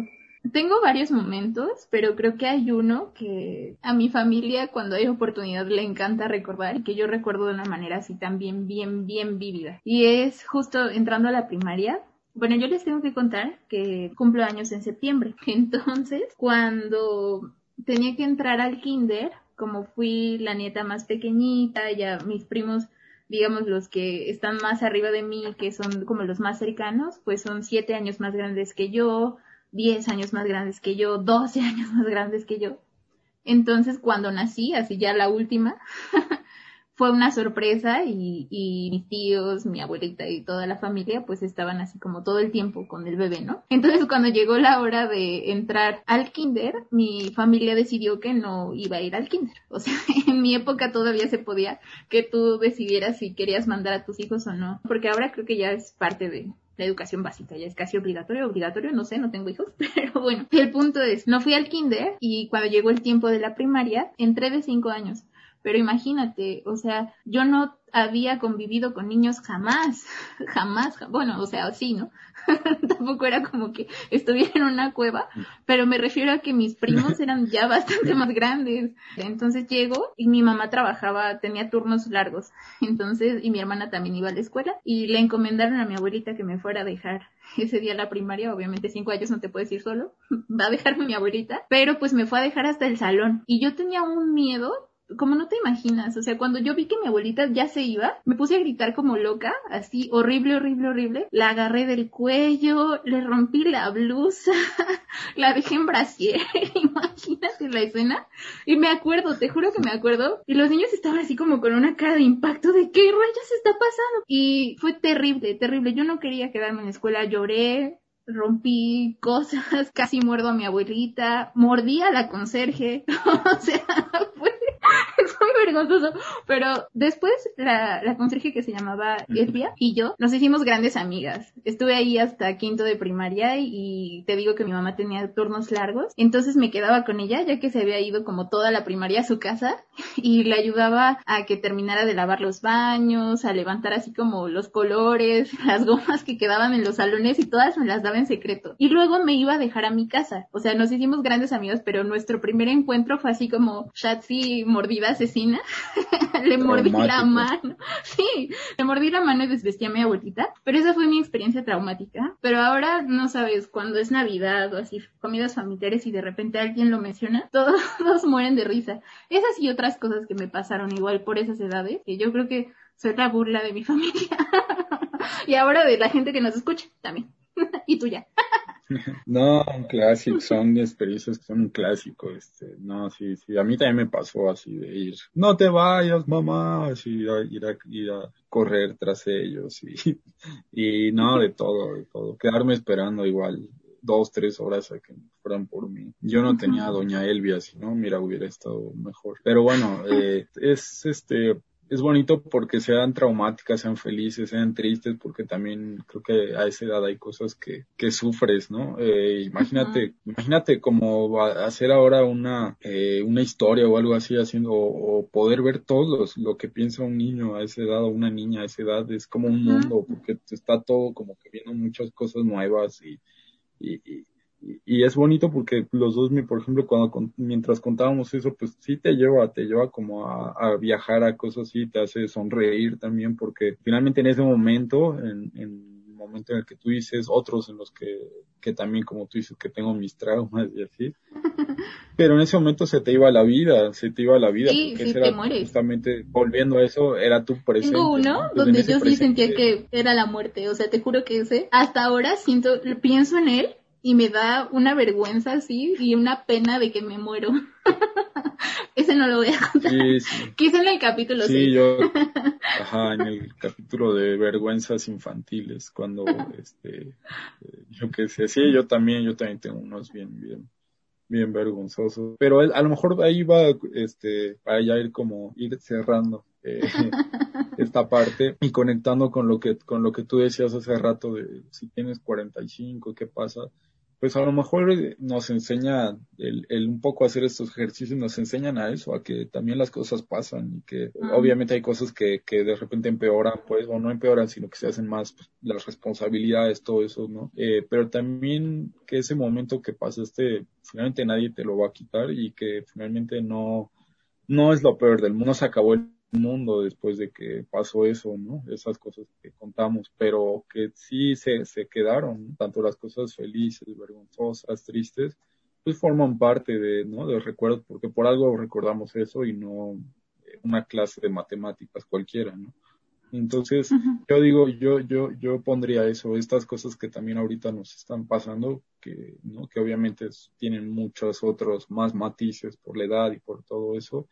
tengo varios momentos, pero creo que hay uno que a mi familia cuando hay oportunidad le encanta recordar que yo recuerdo de una manera así también bien, bien vívida. Y es justo entrando a la primaria. Bueno, yo les tengo que contar que cumplo años en septiembre. Entonces, cuando tenía que entrar al kinder, como fui la nieta más pequeñita, ya mis primos digamos, los que están más arriba de mí, que son como los más cercanos, pues son siete años más grandes que yo, 10 años más grandes que yo, 12 años más grandes que yo. Entonces, cuando nací, así ya la última, fue una sorpresa y, y, mis tíos, mi abuelita y toda la familia pues estaban así como todo el tiempo con el bebé, ¿no? Entonces cuando llegó la hora de entrar al kinder, mi familia decidió que no iba a ir al kinder. O sea, en mi época todavía se podía que tú decidieras si querías mandar a tus hijos o no, porque ahora creo que ya es parte de, la educación básica, ya es casi obligatorio, obligatorio, no sé, no tengo hijos, pero bueno, el punto es, no fui al kinder y cuando llegó el tiempo de la primaria, entré de cinco años. Pero imagínate, o sea, yo no había convivido con niños jamás, jamás, bueno, o sea, sí, ¿no? Tampoco era como que estuviera en una cueva, pero me refiero a que mis primos eran ya bastante más grandes. Entonces llego y mi mamá trabajaba, tenía turnos largos, entonces, y mi hermana también iba a la escuela y le encomendaron a mi abuelita que me fuera a dejar ese día a la primaria, obviamente cinco años no te puedes ir solo, va a dejarme mi abuelita, pero pues me fue a dejar hasta el salón y yo tenía un miedo como no te imaginas, o sea, cuando yo vi que mi abuelita ya se iba, me puse a gritar como loca, así horrible, horrible, horrible. La agarré del cuello, le rompí la blusa, la dejé en brasier, imagínate la escena. Y me acuerdo, te juro que me acuerdo, y los niños estaban así como con una cara de impacto de qué rayos está pasando. Y fue terrible, terrible. Yo no quería quedarme en la escuela, lloré, rompí cosas, casi muerdo a mi abuelita, mordí a la conserje, o sea, fue es muy vergonzoso. Pero después la, la conserje que se llamaba Elvia y yo nos hicimos grandes amigas. Estuve ahí hasta quinto de primaria y, te digo que mi mamá tenía turnos largos. Entonces me quedaba con ella ya que se había ido como toda la primaria a su casa y le ayudaba a que terminara de lavar los baños, a levantar así como los colores, las gomas que quedaban en los salones y todas me las daba en secreto. Y luego me iba a dejar a mi casa. O sea, nos hicimos grandes amigos, pero nuestro primer encuentro fue así como Shatsi mordida asesina, le mordí la mano. Sí, le mordí la mano y desvestí a mi abuelita. Pero esa fue mi experiencia traumática. Pero ahora no sabes, cuando es Navidad o así, comidas familiares y de repente alguien lo menciona, todos, mueren de risa. Esas y otras cosas que me pasaron igual por esas edades, que yo creo que soy la burla de mi familia. y ahora de la gente que nos escucha también. y tuya. No, un clásico, son experiencias que son un clásico, este, no, sí, sí, a mí también me pasó así de ir, no te vayas, mamá, así, ir a, ir a, correr tras ellos y, y no, de todo, de todo, quedarme esperando igual dos, tres horas a que fueran por mí. Yo no tenía a doña Elvia, si no, mira, hubiera estado mejor. Pero bueno, eh, es este, es bonito porque sean traumáticas, sean felices, sean tristes, porque también creo que a esa edad hay cosas que, que sufres, ¿no? Eh, imagínate, imagínate como hacer ahora una, eh, una historia o algo así haciendo, o, poder ver todo lo que piensa un niño a esa edad o una niña a esa edad, es como un mundo, porque está todo como que viendo muchas cosas nuevas y, y y, es bonito porque los dos, por ejemplo, cuando mientras contábamos eso, pues sí te lleva, te lleva como a, viajar a cosas así, te hace sonreír también, porque finalmente en ese momento, en, en momento en el que tú dices, otros en los que, que también, como tú dices, que tengo mis traumas y así. Pero en ese momento se te iba la vida, se te iba la vida. Sí, porque sí, ese te era mueres. Justamente, volviendo a eso, era tu presente. Tengo uno ¿no? Donde yo sí sentía que era la muerte, o sea, te juro que ese, hasta ahora siento, pienso en él y me da una vergüenza así y una pena de que me muero. ese no lo voy a contar. Sí, sí. Quise en el capítulo Sí, seis. yo, ajá, en el capítulo de vergüenzas infantiles, cuando, este, eh, yo qué sé, sí, yo también, yo también tengo unos bien, bien, bien vergonzosos, pero a lo mejor ahí va, este, para ya ir como, ir cerrando, eh, esta parte y conectando con lo que, con lo que tú decías hace rato de si tienes 45, ¿qué pasa? Pues a lo mejor eh, nos enseña el, el un poco hacer estos ejercicios, nos enseñan a eso, a que también las cosas pasan y que Ah. obviamente hay cosas que, que de repente empeoran, pues, o no empeoran, sino que se hacen más pues, las responsabilidades, todo eso, ¿no? Eh, pero también que ese momento que pasaste, finalmente nadie te lo va a quitar y que finalmente no, no es lo peor del mundo, no se acabó el mundo después de que pasó eso, ¿no? Esas cosas que contamos, pero que sí se, se quedaron, ¿no? tanto las cosas felices, vergonzosas, tristes, pues forman parte de, ¿no? Del recuerdo, porque por algo recordamos eso y no eh, una clase de matemáticas cualquiera, ¿no? Entonces, yo digo, yo, yo, yo pondría eso, estas cosas que también ahorita nos están pasando, que, ¿no? Que obviamente tienen muchos otros más matices por la edad y por todo eso.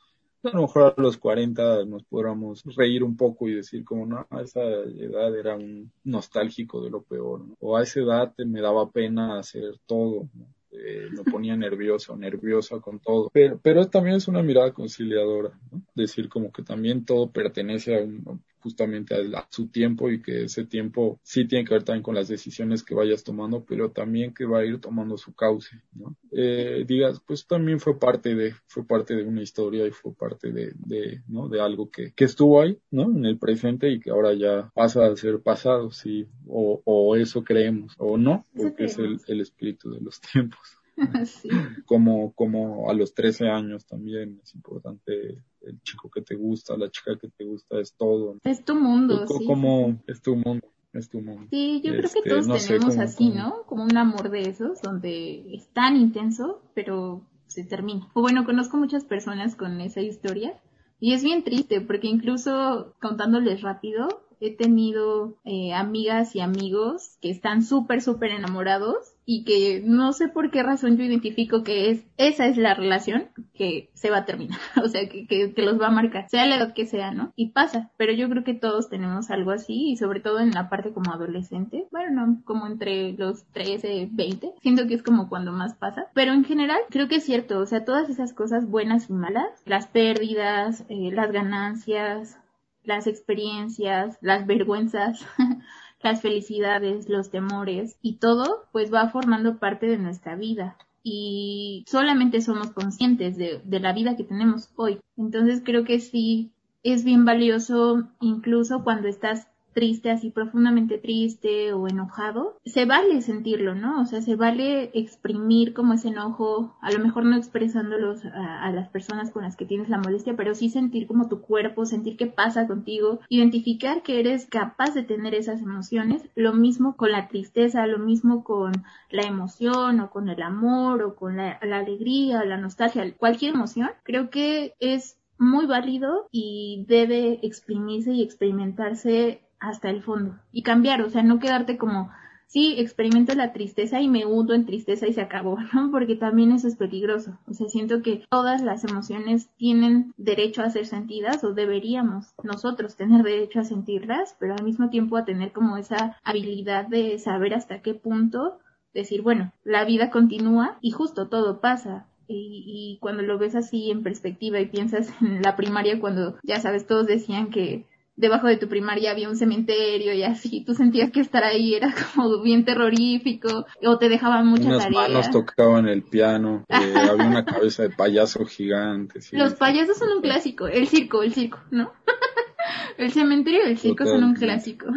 A lo mejor a los 40 nos podríamos reír un poco y decir como, no, a esa edad era un nostálgico de lo peor, ¿no? O a esa edad me daba pena hacer todo, ¿no? Eh, me ponía nervioso, nerviosa con todo. Pero, pero también es una mirada conciliadora, ¿no? Decir como que también todo pertenece a un- justamente a, a su tiempo y que ese tiempo sí tiene que ver también con las decisiones que vayas tomando, pero también que va a ir tomando su cauce, ¿no? Eh, digas, pues también fue parte de, fue parte de una historia y fue parte de, de, ¿no? De algo que, que estuvo ahí, ¿no? En el presente y que ahora ya pasa a ser pasado, sí, o, o eso creemos, o no, porque es el, el espíritu de los tiempos sí. como, como a los 13 años también es importante el chico que te gusta, la chica que te gusta, es todo. Es tu mundo, Co- sí. como es tu mundo, es tu mundo. Sí, yo creo que Este, todos no sé, tenemos como- así, como- ¿no? Como un amor de esos, donde es tan intenso, pero se termina. O bueno, conozco muchas personas con esa historia y es bien triste porque incluso contándoles rápido, he tenido eh, amigas y amigos que están súper, súper enamorados y que no sé por qué razón yo identifico que es esa es la relación que se va a terminar, o sea, que, que, que los va a marcar, sea la edad que sea, ¿no? Y pasa, pero yo creo que todos tenemos algo así y sobre todo en la parte como adolescente, bueno, no, como entre los 13, 20, siento que es como cuando más pasa, pero en general creo que es cierto, o sea, todas esas cosas buenas y malas, las pérdidas, eh, las ganancias, las experiencias, las vergüenzas, las felicidades, los temores y todo pues va formando parte de nuestra vida y solamente somos conscientes de, de la vida que tenemos hoy. Entonces creo que sí es bien valioso incluso cuando estás triste, así profundamente triste o enojado, se vale sentirlo, ¿no? O sea, se vale exprimir como ese enojo, a lo mejor no expresándolos a, a, las personas con las que tienes la molestia, pero sí sentir como tu cuerpo, sentir qué pasa contigo, identificar que eres capaz de tener esas emociones, lo mismo con la tristeza, lo mismo con la emoción o con el amor o con la, la alegría o la nostalgia, cualquier emoción, creo que es muy válido y debe exprimirse y experimentarse hasta el fondo y cambiar, o sea, no quedarte como, sí, experimento la tristeza y me hundo en tristeza y se acabó, ¿no? Porque también eso es peligroso. O sea, siento que todas las emociones tienen derecho a ser sentidas o deberíamos nosotros tener derecho a sentirlas, pero al mismo tiempo a tener como esa habilidad de saber hasta qué punto decir, bueno, la vida continúa y justo todo pasa. Y, y cuando lo ves así en perspectiva y piensas en la primaria cuando, ya sabes, todos decían que debajo de tu primaria había un cementerio y así, tú sentías que estar ahí era como bien terrorífico o te dejaban mucha Unas tarea. manos tocaban el piano, eh, había una cabeza de payaso gigante. Sí, Los payasos son un clásico, el circo, el circo, ¿no? el cementerio y el circo son un clásico.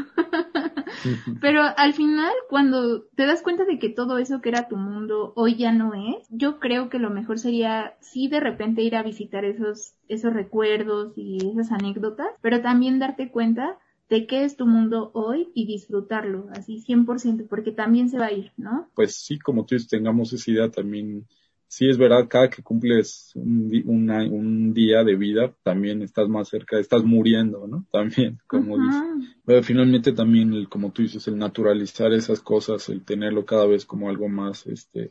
Pero al final, cuando te das cuenta de que todo eso que era tu mundo hoy ya no es, yo creo que lo mejor sería sí de repente ir a visitar esos, esos recuerdos y esas anécdotas, pero también darte cuenta de qué es tu mundo hoy y disfrutarlo, así 100%, porque también se va a ir, ¿no? Pues sí, como tú dices, tengamos esa idea también. Sí, es verdad, cada que cumples un, un día de vida, también estás más cerca, estás muriendo, ¿no? También, como dices. Pero finalmente también, el, como tú dices, el naturalizar esas cosas, el tenerlo cada vez como algo más, este,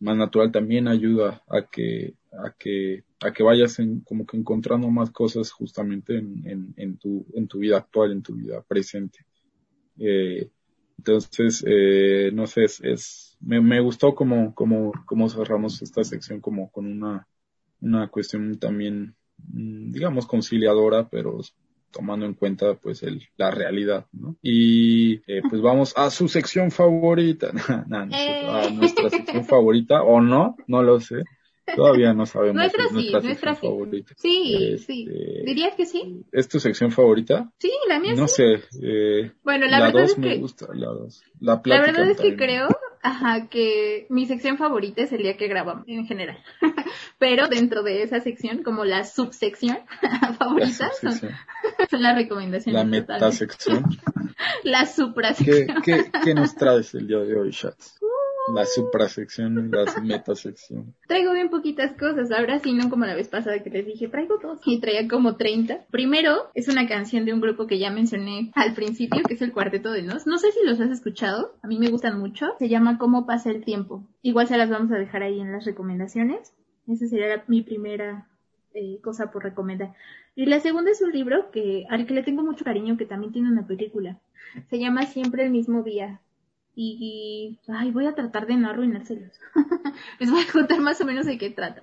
más natural también ayuda a que, a que, a que vayas en, como que encontrando más cosas justamente en, en, en tu, en tu vida actual, en tu vida presente. Eh, entonces, eh, no sé, es, es me, me, gustó como, como, como cerramos esta sección como con una, una cuestión también, mm, digamos, conciliadora, pero tomando en cuenta pues el, la realidad, ¿no? Y eh, pues vamos a su sección favorita, a nuestra sección favorita, o no, no lo sé. Todavía no sabemos. Nuestra sí, nuestra, nuestra sí. Favorita. Sí, este, sí. ¿Dirías que sí? ¿Es tu sección favorita? Sí, la mía no sí. No sé. Eh, bueno, la, la verdad dos es me que... gusta, la dos. La, la verdad es que creo Ajá, que mi sección favorita es el día que grabamos, en general. Pero dentro de esa sección, como la subsección favorita, son, son, las recomendaciones. La metasección. la suprasección. ¿Qué, qué, ¿Qué nos traes el día de hoy, Shats? La suprasección la metasección. Traigo bien poquitas cosas, ahora sí, no como la vez pasada que les dije, traigo dos y traía como 30. Primero, es una canción de un grupo que ya mencioné al principio, que es el Cuarteto de Nos. No sé si los has escuchado, a mí me gustan mucho. Se llama Cómo pasa el tiempo. Igual se las vamos a dejar ahí en las recomendaciones. Esa sería mi primera eh, cosa por recomendar. Y la segunda es un libro que al que le tengo mucho cariño, que también tiene una película. Se llama Siempre el mismo día y, ay, voy a tratar de no arruinárselos. Les voy a contar más o menos de qué trata.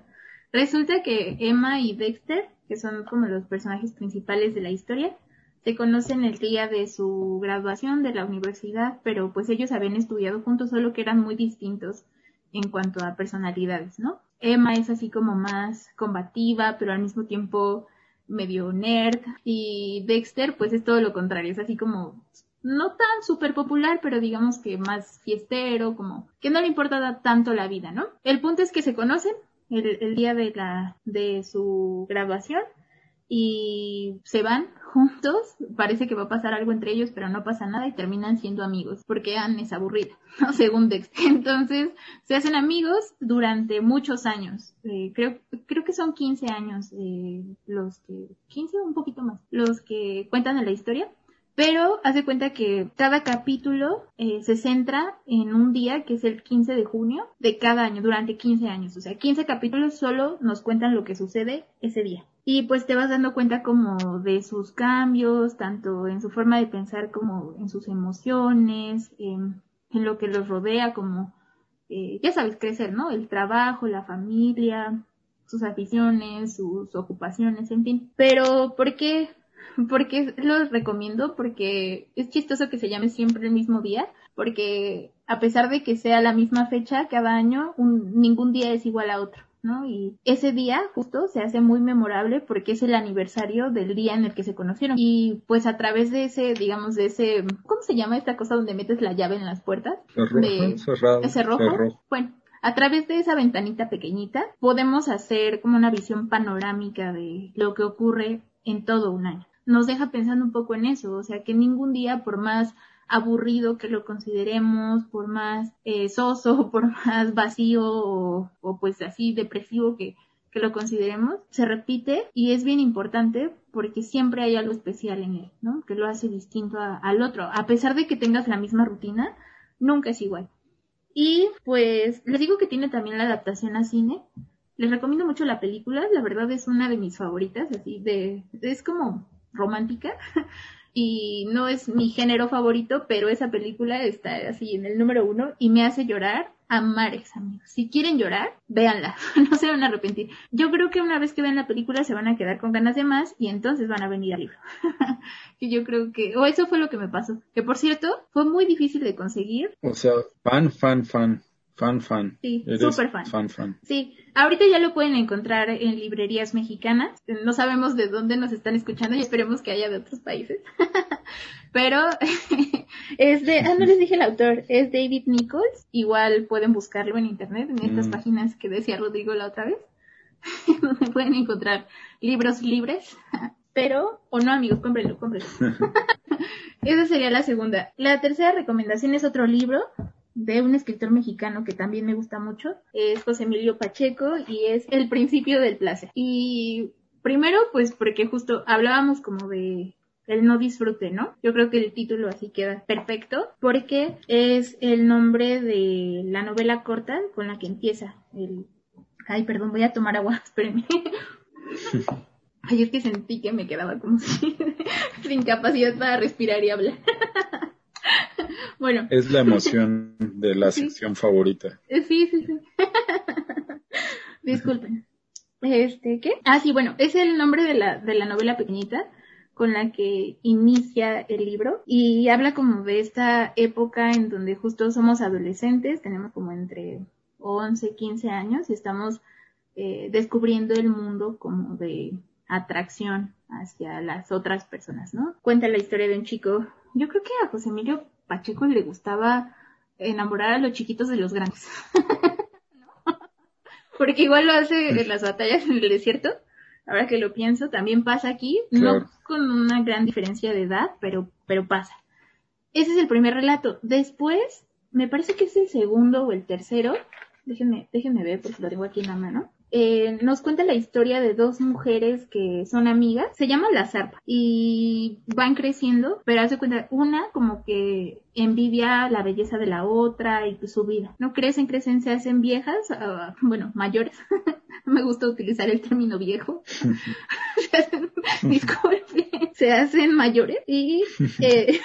Resulta que Emma y Dexter, que son como los personajes principales de la historia, se conocen el día de su graduación de la universidad, pero pues ellos habían estudiado juntos, solo que eran muy distintos en cuanto a personalidades, ¿no? Emma es así como más combativa, pero al mismo tiempo medio nerd, y Dexter pues es todo lo contrario, es así como no tan súper popular, pero digamos que más fiestero, como que no le importa tanto la vida, ¿no? El punto es que se conocen el, día de la, de su graduación y se van juntos, parece que va a pasar algo entre ellos, pero no pasa nada y terminan siendo amigos, porque Anne es aburrida, ¿no? Según Dex. Entonces, se hacen amigos durante muchos años. Eh, creo, creo que son 15 años eh, los que, 15 o un poquito más, los que cuentan en la historia. Pero hace cuenta que cada capítulo eh, se centra en un día que es el 15 de junio de cada año, durante 15 años. O sea, 15 capítulos solo nos cuentan lo que sucede ese día. Y pues te vas dando cuenta como de sus cambios, tanto en su forma de pensar como en sus emociones, en, en lo que los rodea, como, eh, ya sabes, crecer, ¿no? El trabajo, la familia, sus aficiones, sus ocupaciones, en fin. Pero, ¿por qué porque los recomiendo porque es chistoso que se llame siempre el mismo día, porque a pesar de que sea la misma fecha cada año, un, ningún día es igual a otro. ¿no? Y ese día justo se hace muy memorable porque es el aniversario del día en el que se conocieron. Y pues a través de ese, digamos, de ese, ¿cómo se llama esta cosa donde metes la llave en las puertas? Cerrojo, de, cerrado, ese rojo. cerrojo. Bueno, a través de esa ventanita pequeñita podemos hacer como una visión panorámica de lo que ocurre en todo un año nos deja pensando un poco en eso, o sea, que ningún día, por más aburrido que lo consideremos, por más eh, soso, por más vacío o, pues así depresivo que, que lo consideremos, se repite y es bien importante porque siempre hay algo especial en él, ¿no? Que lo hace distinto a, al otro. A pesar de que tengas la misma rutina, nunca es igual. Y pues les digo que tiene también la adaptación a cine. Les recomiendo mucho la película, la verdad es una de mis favoritas, así de, es como romántica y no es mi género favorito, pero esa película está así en el número uno y me hace llorar a mares, amigos. Si quieren llorar, véanla, no se van a arrepentir. Yo creo que una vez que vean la película se van a quedar con ganas de más y entonces van a venir al libro. que yo creo que, o eso fue lo que me pasó. Que por cierto, fue muy difícil de conseguir. O sea, fan, fan, fan. Fan, fan. Sí, súper fan. Fan, fan. Sí, ahorita ya lo pueden encontrar en librerías mexicanas. No sabemos de dónde nos están escuchando y esperemos que haya de otros países. Pero es de, ah, no les dije el autor, es David Nichols. Igual pueden buscarlo en internet, en estas Mm. páginas que decía Rodrigo la otra vez, donde pueden encontrar libros libres. Pero, o no amigos, cómprenlo, cómprenlo. esa sería la segunda. La tercera recomendación es otro libro de un escritor mexicano que también me gusta mucho. Es José Emilio Pacheco y es El principio del placer. Y primero, pues porque justo hablábamos como de el no disfrute, ¿no? Yo creo que el título así queda perfecto porque es el nombre de la novela corta con la que empieza el... Ay, perdón, voy a tomar agua, espérenme. Ay, es que sentí que me quedaba como si sin capacidad para respirar y hablar. bueno. Es la emoción de la sección favorita. Sí, sí, sí. Disculpen. Este, ¿qué? Ah, sí, bueno, es el nombre de la, de la novela pequeñita con la que inicia el libro y habla como de esta época en donde justo somos adolescentes, tenemos como entre 11, 15 años y estamos eh, descubriendo el mundo como de atracción hacia las otras personas, ¿no? Cuenta la historia de un chico, yo creo que a José Emilio Pacheco le gustaba enamorar a los chiquitos de los grandes. Porque igual lo hace en las batallas en el desierto. Ahora que lo pienso, también pasa aquí, no con una gran diferencia de edad, pero, pero pasa. Ese es el primer relato. Después, me parece que es el segundo o el tercero. Déjenme, déjenme ver porque lo tengo aquí en la mano eh, nos cuenta la historia de dos mujeres que son amigas, se llaman la zarpa y van creciendo, pero hace cuenta, una como que envidia la belleza de la otra y su vida, no crecen, crecen, se hacen viejas, uh, bueno, mayores, me gusta utilizar el término viejo, se hacen, disculpe, se hacen mayores y eh,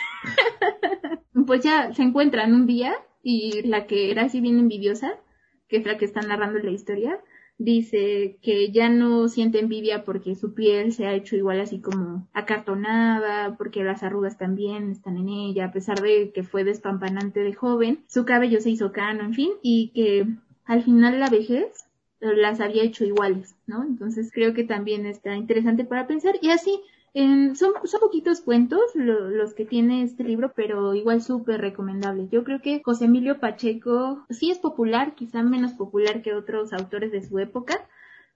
pues ya se encuentran un día y la que era así bien envidiosa, que es la que está narrando la historia, dice que ya no siente envidia porque su piel se ha hecho igual así como acartonada, porque las arrugas también están en ella, a pesar de que fue despampanante de joven, su cabello se hizo cano, en fin, y que al final la vejez las había hecho iguales, ¿no? Entonces creo que también está interesante para pensar y así son, son poquitos cuentos los que tiene este libro, pero igual súper recomendable. Yo creo que José Emilio Pacheco sí es popular, quizá menos popular que otros autores de su época,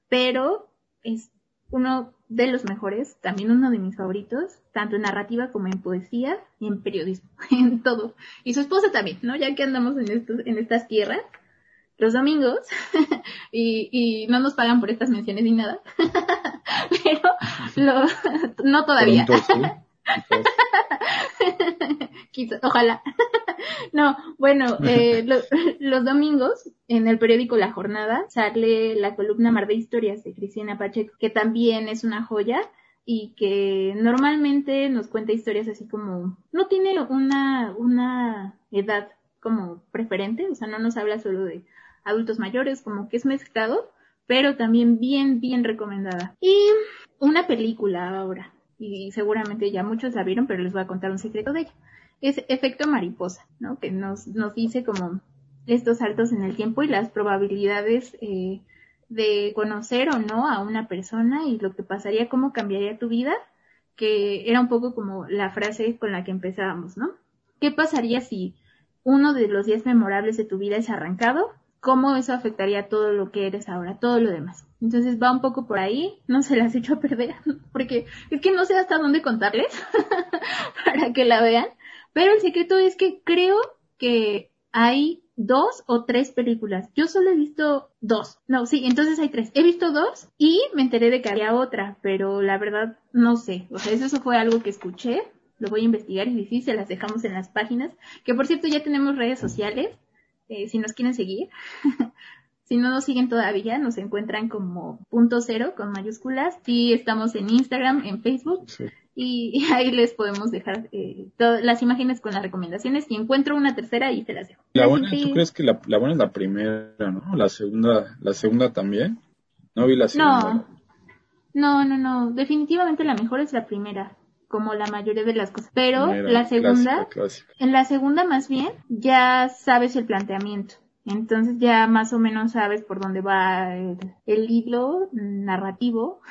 pero es uno de los mejores, también uno de mis favoritos, tanto en narrativa como en poesía y en periodismo, en todo. Y su esposa también, ¿no? Ya que andamos en, estos, en estas tierras, los domingos, y, y no nos pagan por estas menciones ni nada, pero lo, no todavía. ojalá. no, bueno, eh, los domingos en el periódico La Jornada sale la columna Mar de Historias de Cristina Pacheco, que también es una joya y que normalmente nos cuenta historias así como, no tiene una, una edad como preferente, o sea, no nos habla solo de adultos mayores, como que es mezclado, pero también bien, bien recomendada. Y una película ahora, y seguramente ya muchos la vieron, pero les voy a contar un secreto de ella. Es Efecto Mariposa, ¿no? Que nos, nos dice como estos saltos en el tiempo y las probabilidades eh, de conocer o no a una persona y lo que pasaría, cómo cambiaría tu vida, que era un poco como la frase con la que empezábamos, ¿no? ¿Qué pasaría si uno de los días memorables de tu vida es arrancado cómo eso afectaría todo lo que eres ahora, todo lo demás. Entonces va un poco por ahí, no se las hecho a perder, porque es que no sé hasta dónde contarles para que la vean, pero el secreto es que creo que hay dos o tres películas. Yo solo he visto dos. No, sí, entonces hay tres. He visto dos y me enteré de que había otra, pero la verdad no sé. O sea, eso fue algo que escuché. Lo voy a investigar y sí, se las dejamos en las páginas. Que por cierto ya tenemos redes sociales. Eh, si nos quieren seguir. si no nos siguen todavía, nos encuentran como punto cero con mayúsculas. Sí, estamos en Instagram, en Facebook. Y, ahí les podemos dejar eh, todas las imágenes con las recomendaciones. Si encuentro una tercera, ahí se las dejo. La buena, ¿tú crees que la, buena es la primera, no? La segunda, la segunda también. No vi la segunda. No, no, no, no. Definitivamente la mejor es la primera como la mayoría de las cosas. Pero la segunda, en la segunda más bien, ya sabes el planteamiento. Entonces ya más o menos sabes por dónde va el, el hilo narrativo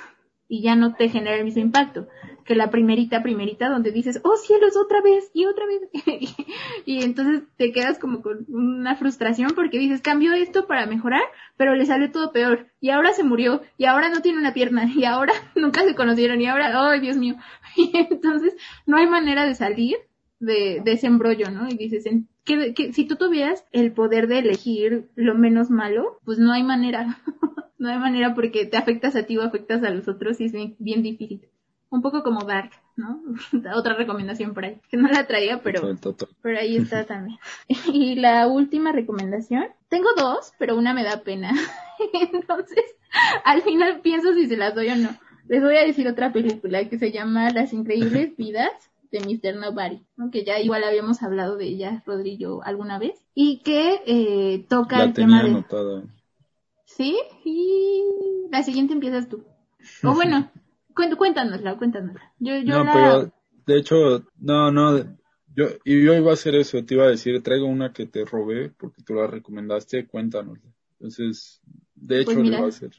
y ya no te genera el mismo impacto que la primerita, primerita, donde dices, oh cielos, otra vez y otra vez. y entonces te quedas como con una frustración porque dices, cambio esto para mejorar, pero le salió todo peor. Y ahora se murió, y ahora no tiene una pierna, y ahora nunca se conocieron, y ahora, oh Dios mío. y entonces no hay manera de salir de, de ese embrollo, ¿no? Y dices, que, que si tú tuvieras el poder de elegir lo menos malo, pues no hay manera. no hay manera porque te afectas a ti o afectas a los otros y es bien, bien difícil. Un poco como Dark, ¿no? Otra recomendación por ahí, que no la traía, pero, pero ahí está también. y la última recomendación, tengo dos, pero una me da pena. Entonces, al final pienso si se las doy o no. Les voy a decir otra película que se llama Las Increíbles Vidas de Mr. Nobody, que ya igual habíamos hablado de ella, Rodrigo, alguna vez, y que eh, toca el tema de... Sí, y la siguiente empiezas tú. O bueno, cuéntanosla, cuéntanosla. Yo, yo no, pero de hecho, no, no, yo, y yo iba a hacer eso, te iba a decir, traigo una que te robé porque tú la recomendaste, cuéntanosla. Entonces, de pues hecho, lo iba a hacer.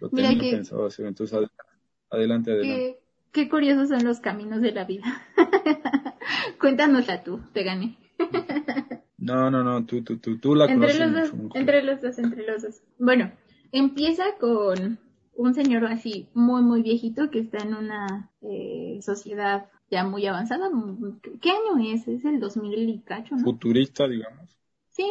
Lo tenía pensado hacer, entonces adelante, adelante. Qué, curiosos son los caminos de la vida. Cuéntanosla tú, te gané. no, no, no, tú, tú, tú, tú la entre los dos, Entre los dos, entre los dos. Bueno, empieza con un señor así muy, muy viejito que está en una eh, sociedad ya muy avanzada. ¿Qué año es? Es el 2000 y cacho, ¿no? Futurista, digamos. Sí,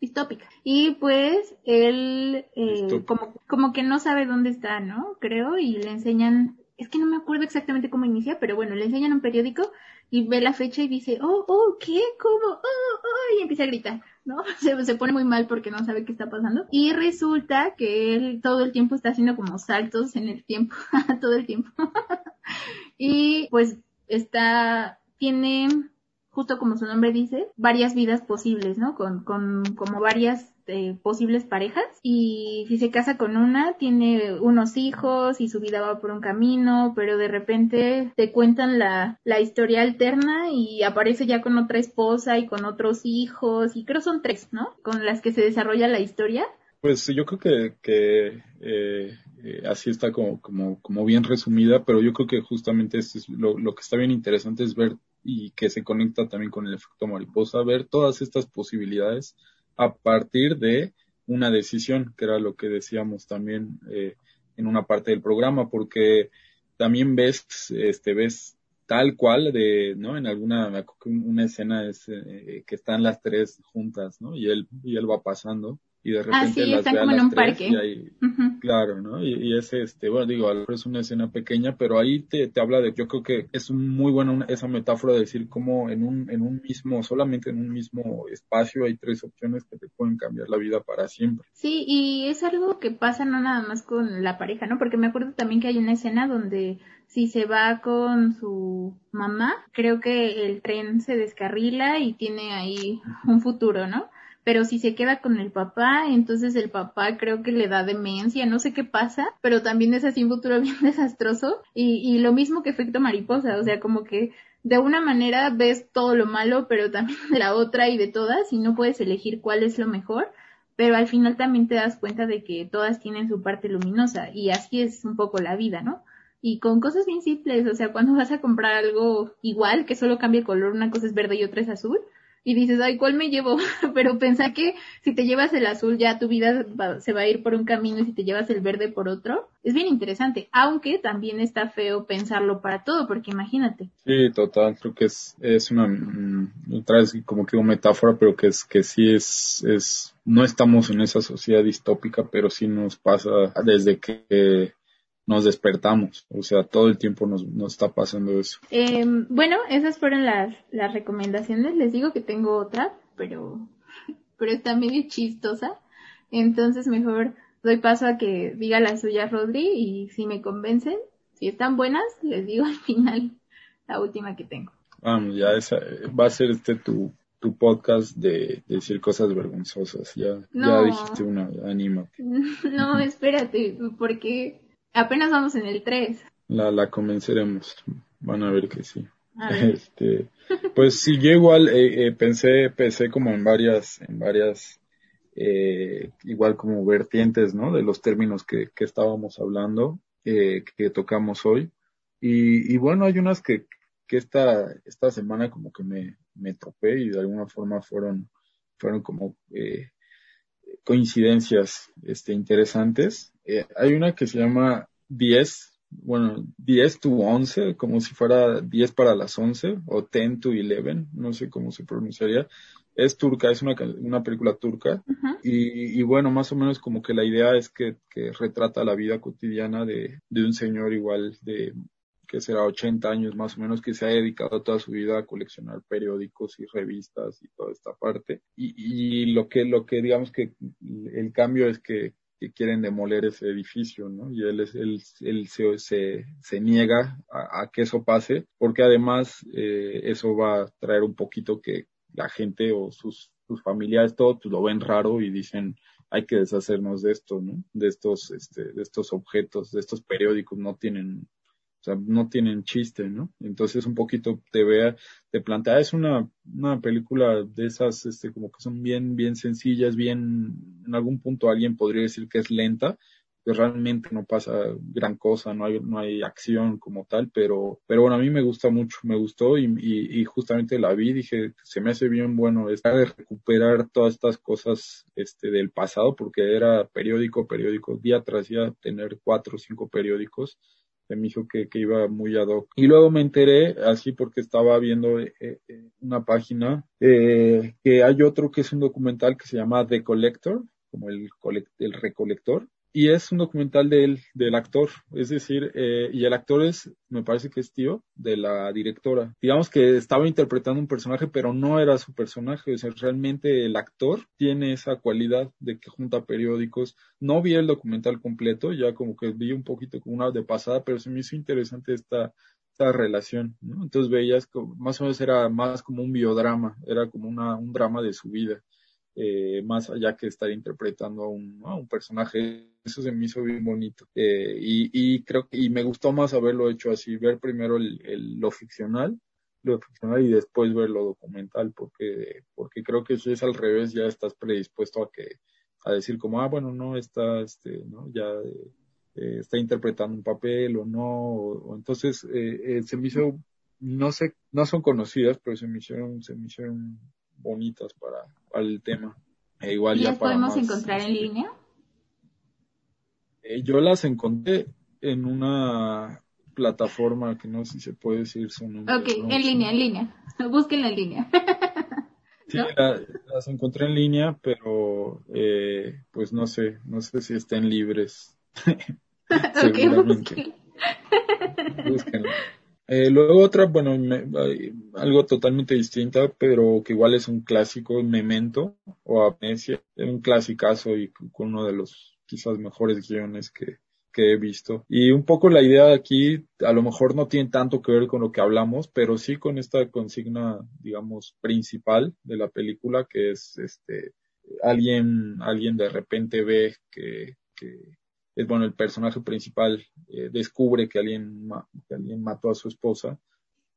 distópica. Y pues él eh, como, como que no sabe dónde está, ¿no? Creo, y le enseñan, es que no me acuerdo exactamente cómo inicia, pero bueno, le enseñan un periódico y ve la fecha y dice, oh, oh, ¿qué? ¿Cómo? Oh, oh, y empieza a gritar, ¿no? Se, se pone muy mal porque no sabe qué está pasando. Y resulta que él todo el tiempo está haciendo como saltos en el tiempo, todo el tiempo. y pues está, tiene justo como su nombre dice, varias vidas posibles, ¿no? Con, con como varias eh, posibles parejas y si se casa con una tiene unos hijos y su vida va por un camino pero de repente te cuentan la, la historia alterna y aparece ya con otra esposa y con otros hijos y creo son tres ¿no? con las que se desarrolla la historia pues yo creo que, que eh, eh, así está como, como, como bien resumida, pero yo creo que justamente es lo, lo que está bien interesante es ver y que se conecta también con el efecto mariposa, ver todas estas posibilidades a partir de una decisión, que era lo que decíamos también eh, en una parte del programa, porque también ves, este, ves tal cual de, ¿no? En alguna, una escena es eh, que están las tres juntas, ¿no? Y él, y él va pasando y de repente ah, sí, las como en un parque. Claro, ¿no? Y, y es este, bueno, digo, a lo mejor es una escena pequeña, pero ahí te, te habla de, yo creo que es muy buena esa metáfora de decir cómo en un, en un mismo, solamente en un mismo espacio hay tres opciones que te pueden cambiar la vida para siempre. Sí, y es algo que pasa no nada más con la pareja, ¿no? Porque me acuerdo también que hay una escena donde si se va con su mamá, creo que el tren se descarrila y tiene ahí un futuro, ¿no? Pero si se queda con el papá, entonces el papá creo que le da demencia, no sé qué pasa, pero también es así un futuro bien desastroso y, y lo mismo que efecto mariposa, o sea, como que de una manera ves todo lo malo, pero también de la otra y de todas y no puedes elegir cuál es lo mejor, pero al final también te das cuenta de que todas tienen su parte luminosa y así es un poco la vida, ¿no? Y con cosas bien simples, o sea, cuando vas a comprar algo igual, que solo cambia color, una cosa es verde y otra es azul, y dices, ay, ¿cuál me llevo? Pero pensá que si te llevas el azul ya tu vida se va a ir por un camino y si te llevas el verde por otro. Es bien interesante, aunque también está feo pensarlo para todo, porque imagínate. Sí, total, creo que es, es una, mm, otra vez como que una metáfora, pero que es, que sí es, es, no estamos en esa sociedad distópica, pero sí nos pasa desde que nos despertamos, o sea, todo el tiempo nos, nos está pasando eso. Eh, bueno, esas fueron las, las recomendaciones, les digo que tengo otra, pero, pero está medio chistosa, entonces mejor doy paso a que diga la suya Rodri y si me convencen, si están buenas, les digo al final la última que tengo. Vamos, ya esa, va a ser este tu, tu podcast de, decir cosas vergonzosas. Ya, ya dijiste una, anímate. No, espérate, porque Apenas vamos en el 3. La, la convenceremos. Van a ver que sí. Este, pues sí, yo igual eh, eh, pensé, pensé como en varias, en varias, eh, igual como vertientes, ¿no? De los términos que, que estábamos hablando, eh, que tocamos hoy. Y, y bueno, hay unas que, que esta, esta semana como que me, me topé y de alguna forma fueron, fueron como eh, coincidencias este, interesantes. Eh, hay una que se llama 10 bueno, 10 to 11, como si fuera 10 para las 11 o 10 to 11, no sé cómo se pronunciaría. Es turca, es una, una película turca y, y, bueno, más o menos como que la idea es que, que retrata la vida cotidiana de, de un señor igual de que será 80 años más o menos, que se ha dedicado toda su vida a coleccionar periódicos y revistas y toda esta parte. Y, y lo que, lo que digamos que el cambio es que, que quieren demoler ese edificio, ¿no? Y él, es, él, él se, se, se niega a, que eso pase, porque además eh, eso va a traer un poquito que la gente o sus, sus familiares, todo, lo ven raro y dicen, hay que deshacernos de esto, ¿no? De estos, este, de estos objetos, de estos periódicos, no tienen o sea, no tienen chiste, ¿no? Entonces un poquito te vea, te plantea, es una, una película de esas, este, como que son bien, bien sencillas, bien, en algún punto alguien podría decir que es lenta, que realmente no pasa gran cosa, no hay, no hay acción como tal, pero, pero bueno, a mí me gusta mucho, me gustó y, y, y justamente la vi, dije, se me hace bien bueno esta de recuperar todas estas cosas, este, del pasado, porque era periódico, periódico, día tras día tener cuatro o cinco periódicos, se me hizo que, que, iba muy ad hoc. Y luego me enteré, así porque estaba viendo eh, eh, una página, eh, que hay otro que es un documental que se llama The Collector, como el, el recolector, y es un documental del, del actor, es decir, eh, y el actor es, me parece que es tío de la directora. Digamos que estaba interpretando un personaje, pero no era su personaje, o sea, realmente el actor tiene esa cualidad de que junta periódicos. No vi el documental completo, ya como que vi un poquito como una de pasada, pero se me hizo interesante esta, esta relación, ¿no? Entonces veías como, más o menos era más como un biodrama, era como una, un drama de su vida eh, más allá que estar interpretando a un, a un, personaje. Eso se me hizo bien bonito. Eh, y, y, creo que, y me gustó más haberlo hecho así, ver primero el, el, lo ficcional, lo ficcional y después ver lo documental, porque, porque creo que si es al revés, ya estás predispuesto a que, a decir como, ah, bueno, no está, este, no, ya, eh, está interpretando un papel o no, o, o entonces, eh, eh, se me hizo, no sé, no son conocidas, pero se me hicieron, se me hicieron bonitas para, para el tema. E igual ¿Y ya las para podemos más, encontrar en línea? eh, yo las encontré en una plataforma que no sé si se puede decir su nombre. Ok, no, en línea, en línea. Búsquenla en línea. Sí, ¿no? la- las encontré en línea, pero eh, pues no sé, no sé si estén libres. ok, Seguramente. búsquenla. Eh, luego otra, bueno, algo totalmente distinta, pero que igual es un clásico, Memento o Amnesia, es un clasicazo y con uno de los quizás mejores guiones que, que he visto. Y un poco la idea de aquí, a lo mejor no tiene tanto que ver con lo que hablamos, pero sí con esta consigna, digamos, principal de la película, que es este, alguien, alguien de repente ve que, que es bueno, el personaje principal eh, descubre que alguien, que alguien mató a su esposa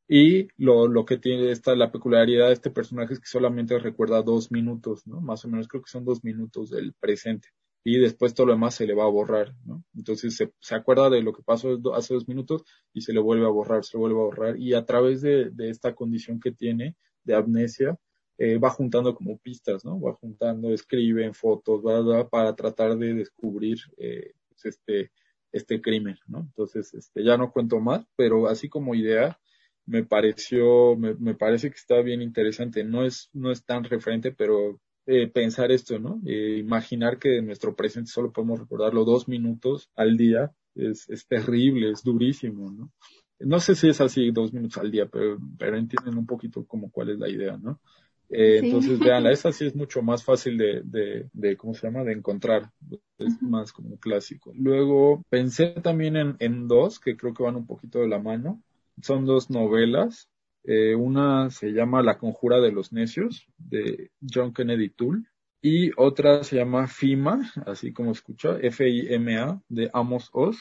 y lo, lo que tiene esta, la peculiaridad de este personaje es que solamente recuerda dos minutos, ¿no? Más o menos creo que son dos minutos del presente y después todo lo demás se le va a borrar, ¿no? Entonces se, se acuerda de lo que pasó hace dos minutos y se le vuelve a borrar, se le vuelve a borrar y a través de, de esta condición que tiene de amnesia, eh, va juntando como pistas, ¿no? Va juntando, escribe en fotos, va, para tratar de descubrir eh, este, este crimen, ¿no? Entonces, este, ya no cuento más, pero así como idea, me pareció, me, me parece que está bien interesante. No es, no es tan referente, pero eh, pensar esto, ¿no? Eh, imaginar que en nuestro presente solo podemos recordarlo dos minutos al día es, es terrible, es durísimo, ¿no? No sé si es así dos minutos al día, pero, pero entienden un poquito como cuál es la idea, ¿no? Eh, Sí. Entonces, veanla, esa sí es mucho más fácil de, de, de, ¿cómo se llama? De encontrar. Es más como clásico. Luego, pensé también en, en dos que creo que van un poquito de la mano. Son dos novelas. Eh, una se llama La conjura de los necios, de John Kennedy Toole. Y otra se llama FIMA, así como escucha, F-I-M-A, de Amos Oz.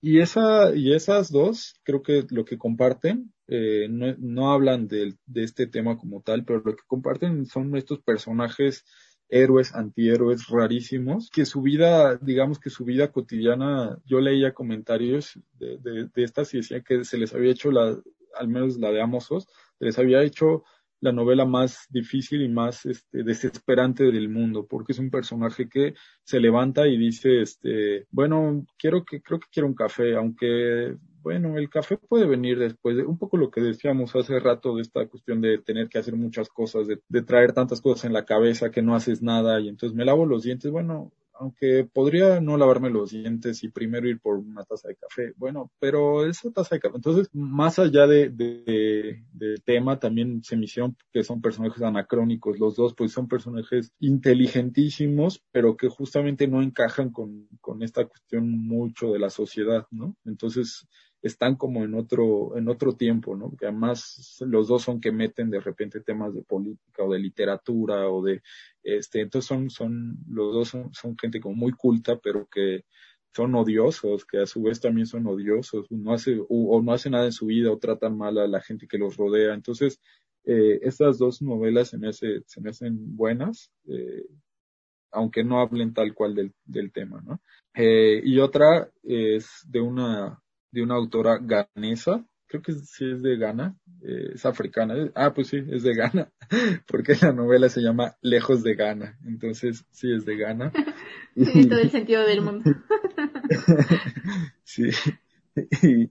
Y esa, y esas dos, creo que lo que comparten, eh, no, no hablan de, de este tema como tal, pero lo que comparten son estos personajes héroes, antihéroes rarísimos, que su vida, digamos que su vida cotidiana, yo leía comentarios de, de, de estas y decía que se les había hecho la, al menos la de Amosos, se les había hecho la novela más difícil y más este, desesperante del mundo, porque es un personaje que se levanta y dice, este, bueno, quiero que, creo que quiero un café, aunque bueno, el café puede venir después de un poco lo que decíamos hace rato de esta cuestión de tener que hacer muchas cosas, de, de, traer tantas cosas en la cabeza que no haces nada y entonces me lavo los dientes. Bueno, aunque podría no lavarme los dientes y primero ir por una taza de café, bueno, pero esa taza de café, entonces, más allá de, de, de, tema, también se me hicieron que son personajes anacrónicos, los dos, pues son personajes inteligentísimos, pero que justamente no encajan con, con esta cuestión mucho de la sociedad, ¿no? Entonces, están como en otro, en otro tiempo, ¿no? Que además los dos son que meten de repente temas de política o de literatura o de, este, entonces son, son, los dos son, gente como muy culta, pero que son odiosos, que a su vez también son odiosos, no hace, o, no hacen nada en su vida o tratan mal a la gente que los rodea. Entonces, eh, estas dos novelas se me, hace, se me hacen buenas, eh, aunque no hablen tal cual del, del tema, ¿no? Eh, y otra es de una de una autora ganesa, creo que sí es de Ghana, eh, es africana, ah, pues sí, es de Ghana, porque la novela se llama Lejos de Ghana, entonces sí es de Ghana. Tiene todo el sentido del mundo. sí, y,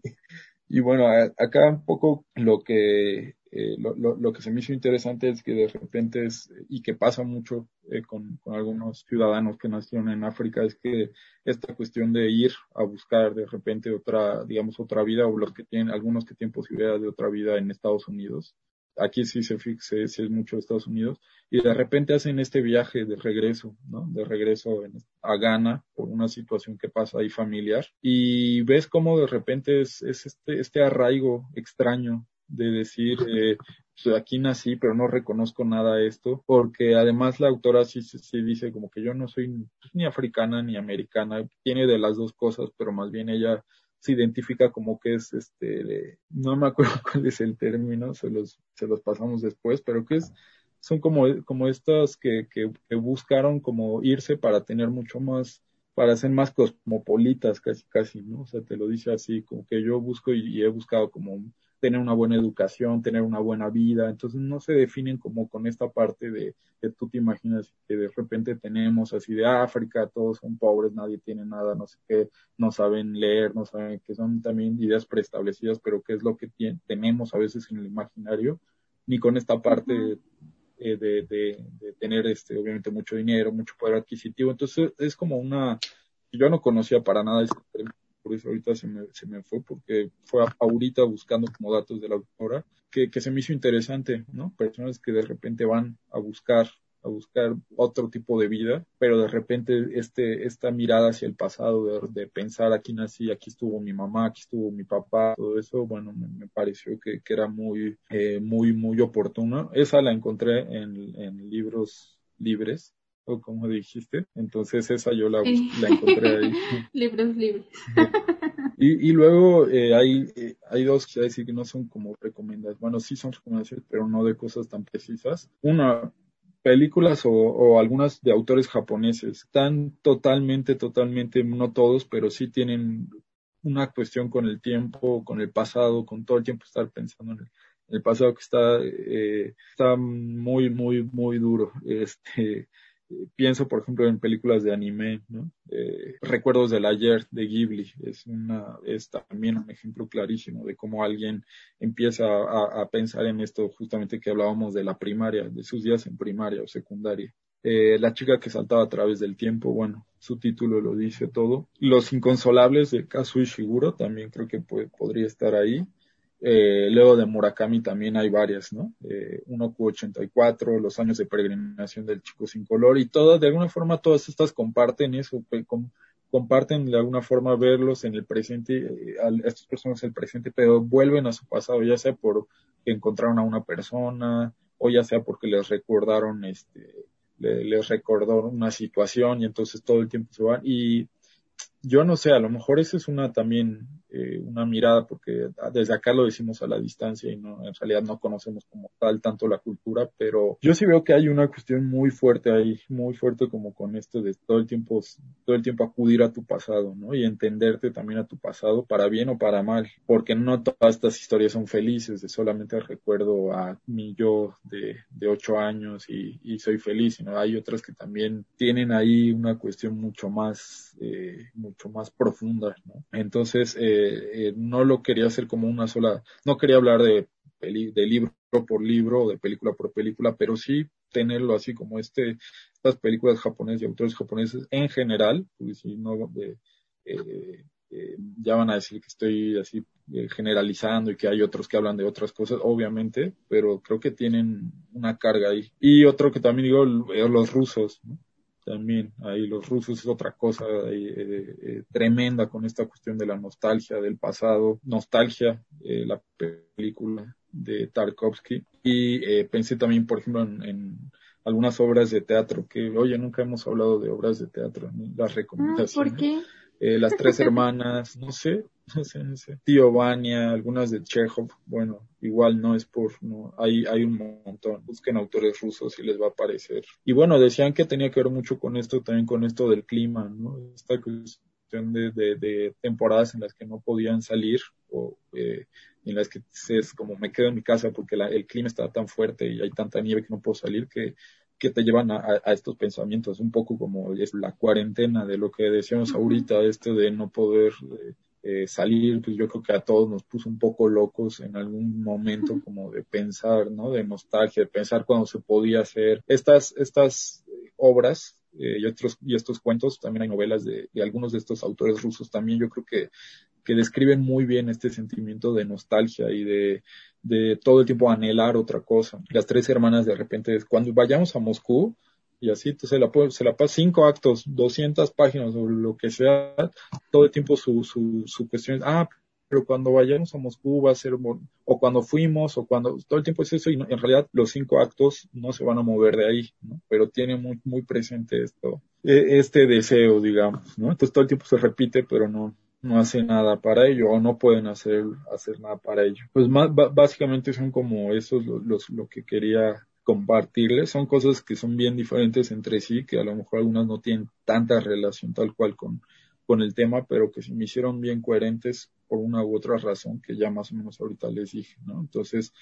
y bueno, acá un poco lo que eh, lo, lo, lo, que se me hizo interesante es que de repente es, y que pasa mucho eh, con, con, algunos ciudadanos que nacieron en África, es que esta cuestión de ir a buscar de repente otra, digamos, otra vida, o los que tienen, algunos que tienen posibilidad de otra vida en Estados Unidos, aquí sí se fixe, sí es mucho Estados Unidos, y de repente hacen este viaje de regreso, ¿no? De regreso a Ghana por una situación que pasa ahí familiar, y ves cómo de repente es, es este, este arraigo extraño de decir, eh, pues aquí nací, pero no reconozco nada de esto, porque además la autora sí, sí dice como que yo no soy pues, ni africana ni americana, tiene de las dos cosas, pero más bien ella se identifica como que es este, no me acuerdo cuál es el término, se los, se los pasamos después, pero que es, son como, como estas que, que, que buscaron como irse para tener mucho más para ser más cosmopolitas casi casi, ¿no? O sea, te lo dice así, como que yo busco y he buscado como tener una buena educación, tener una buena vida, entonces no se definen como con esta parte de que tú te imaginas que de repente tenemos así de África, todos son pobres, nadie tiene nada, no sé qué, no saben leer, no saben que son también ideas preestablecidas, pero qué es lo que tenemos a veces en el imaginario, ni con esta parte eh, de, de, de, tener este obviamente mucho dinero, mucho poder adquisitivo, entonces es como una, yo no conocía para nada este por eso ahorita se me, se me fue, porque fue ahorita buscando como datos de la autora, que, que se me hizo interesante, ¿no? Personas que de repente van a buscar a buscar otro tipo de vida, pero de repente este, esta mirada hacia el pasado, de, pensar aquí nací, aquí estuvo mi mamá, aquí estuvo mi papá, todo eso, bueno, me, pareció que, que, era muy, eh, muy, muy oportuno. Esa la encontré en, en libros libres, o como dijiste. Entonces esa yo la, la encontré ahí. Libros libres. Y, y luego eh, hay, eh, hay dos que decir que no son como recomendaciones. Bueno, sí son recomendaciones, pero no de cosas tan precisas. Una, películas o, o, algunas de autores japoneses. Están totalmente, totalmente, no todos, pero sí tienen una cuestión con el tiempo, con el pasado, con todo el tiempo estar pensando en el, el pasado que está, eh, está muy, muy, muy duro. Este, pienso, por ejemplo, en películas de anime, ¿no? Eh, Recuerdos del ayer de Ghibli es una es también un ejemplo clarísimo de cómo alguien empieza a, pensar en esto justamente que hablábamos de la primaria, de sus días en primaria o secundaria. Eh, la chica que saltaba a través del tiempo, bueno, su título lo dice todo. Los inconsolables de Kazuo Ishiguro también creo que puede, podría estar ahí. Eh, luego de Murakami también hay varias, ¿no? Eh, 1Q84, Los años de peregrinación del chico sin color y todas, de alguna forma todas estas comparten eso, com, comparten de alguna forma verlos en el presente, eh, a estas personas en el presente, pero vuelven a su pasado, ya sea por que encontraron a una persona o ya sea porque les recordaron, este, le, les recordó una situación y entonces todo el tiempo se van y yo no sé, a lo mejor esa es una también eh, una mirada, porque desde acá lo decimos a la distancia y no, en realidad no conocemos como tal tanto la cultura, pero yo sí veo que hay una cuestión muy fuerte ahí, muy fuerte como con esto de todo el tiempo, todo el tiempo acudir a tu pasado, ¿no? Y entenderte también a tu pasado para bien o para mal, porque no todas estas historias son felices, de solamente recuerdo a mi yo de, de ocho años y, y soy feliz, sino hay otras que también tienen ahí una cuestión mucho más, eh, mucho más profunda, ¿no? Entonces, eh, eh, no lo quería hacer como una sola, no quería hablar de, de libro por libro o de película por película, pero sí tenerlo así como este, estas películas japonesas y autores japoneses en general, pues si no, eh, eh, ya van a decir que estoy así eh, generalizando y que hay otros que hablan de otras cosas, obviamente, pero creo que tienen una carga ahí. Y otro que también digo, los rusos, ¿no? También ahí los rusos es otra cosa eh, eh, tremenda con esta cuestión de la nostalgia del pasado, nostalgia, eh, la película de Tarkovsky y pensé también por ejemplo en, algunas obras de teatro que oye nunca hemos hablado de obras de teatro, las ah, recomendaciones. ¿Por qué? Eh, las tres hermanas, no sé. Tío Vania, algunas de Chekhov, bueno, igual no es por, no, hay, hay un montón. Busquen autores rusos y les va a aparecer. Y bueno, decían que tenía que ver mucho con esto, también con esto del clima, ¿no? Esta cuestión de, de, de temporadas en las que no podían salir o eh, en las que es como me quedo en mi casa porque la, el clima está tan fuerte y hay tanta nieve que no puedo salir que que te llevan a, estos pensamientos, un poco como es la cuarentena de lo que decíamos ahorita, este de no poder eh, eh, salir, pues yo creo que a todos nos puso un poco locos en algún momento como de pensar, ¿no? De nostalgia, de pensar cuando se podía hacer. Estas, estas obras eh, y otros y estos cuentos, también hay novelas de, de, algunos de estos autores rusos también, yo creo que, que describen muy bien este sentimiento de nostalgia y de, de todo el tiempo anhelar otra cosa. Las tres hermanas de repente, cuando vayamos a Moscú, y así la, se la pasa cinco actos, 200 páginas o lo que sea, todo el tiempo su, su, su cuestión es, ah, pero cuando vayamos a Moscú va a ser, o cuando fuimos, o cuando, todo el tiempo es eso, y en realidad los cinco actos no se van a mover de ahí, ¿no? Pero tiene muy, muy presente esto, e, este deseo, digamos, ¿no? Entonces todo el tiempo se repite, pero no, no hace nada para ello o no pueden hacer, hacer nada para ello. Pues más, básicamente son como esos los, lo que quería compartirles. Son cosas que son bien diferentes entre sí, que a lo mejor algunas no tienen tanta relación tal cual con, con el tema, pero que se me hicieron bien coherentes por una u otra razón que ya más o menos ahorita les dije, ¿no? Entonces,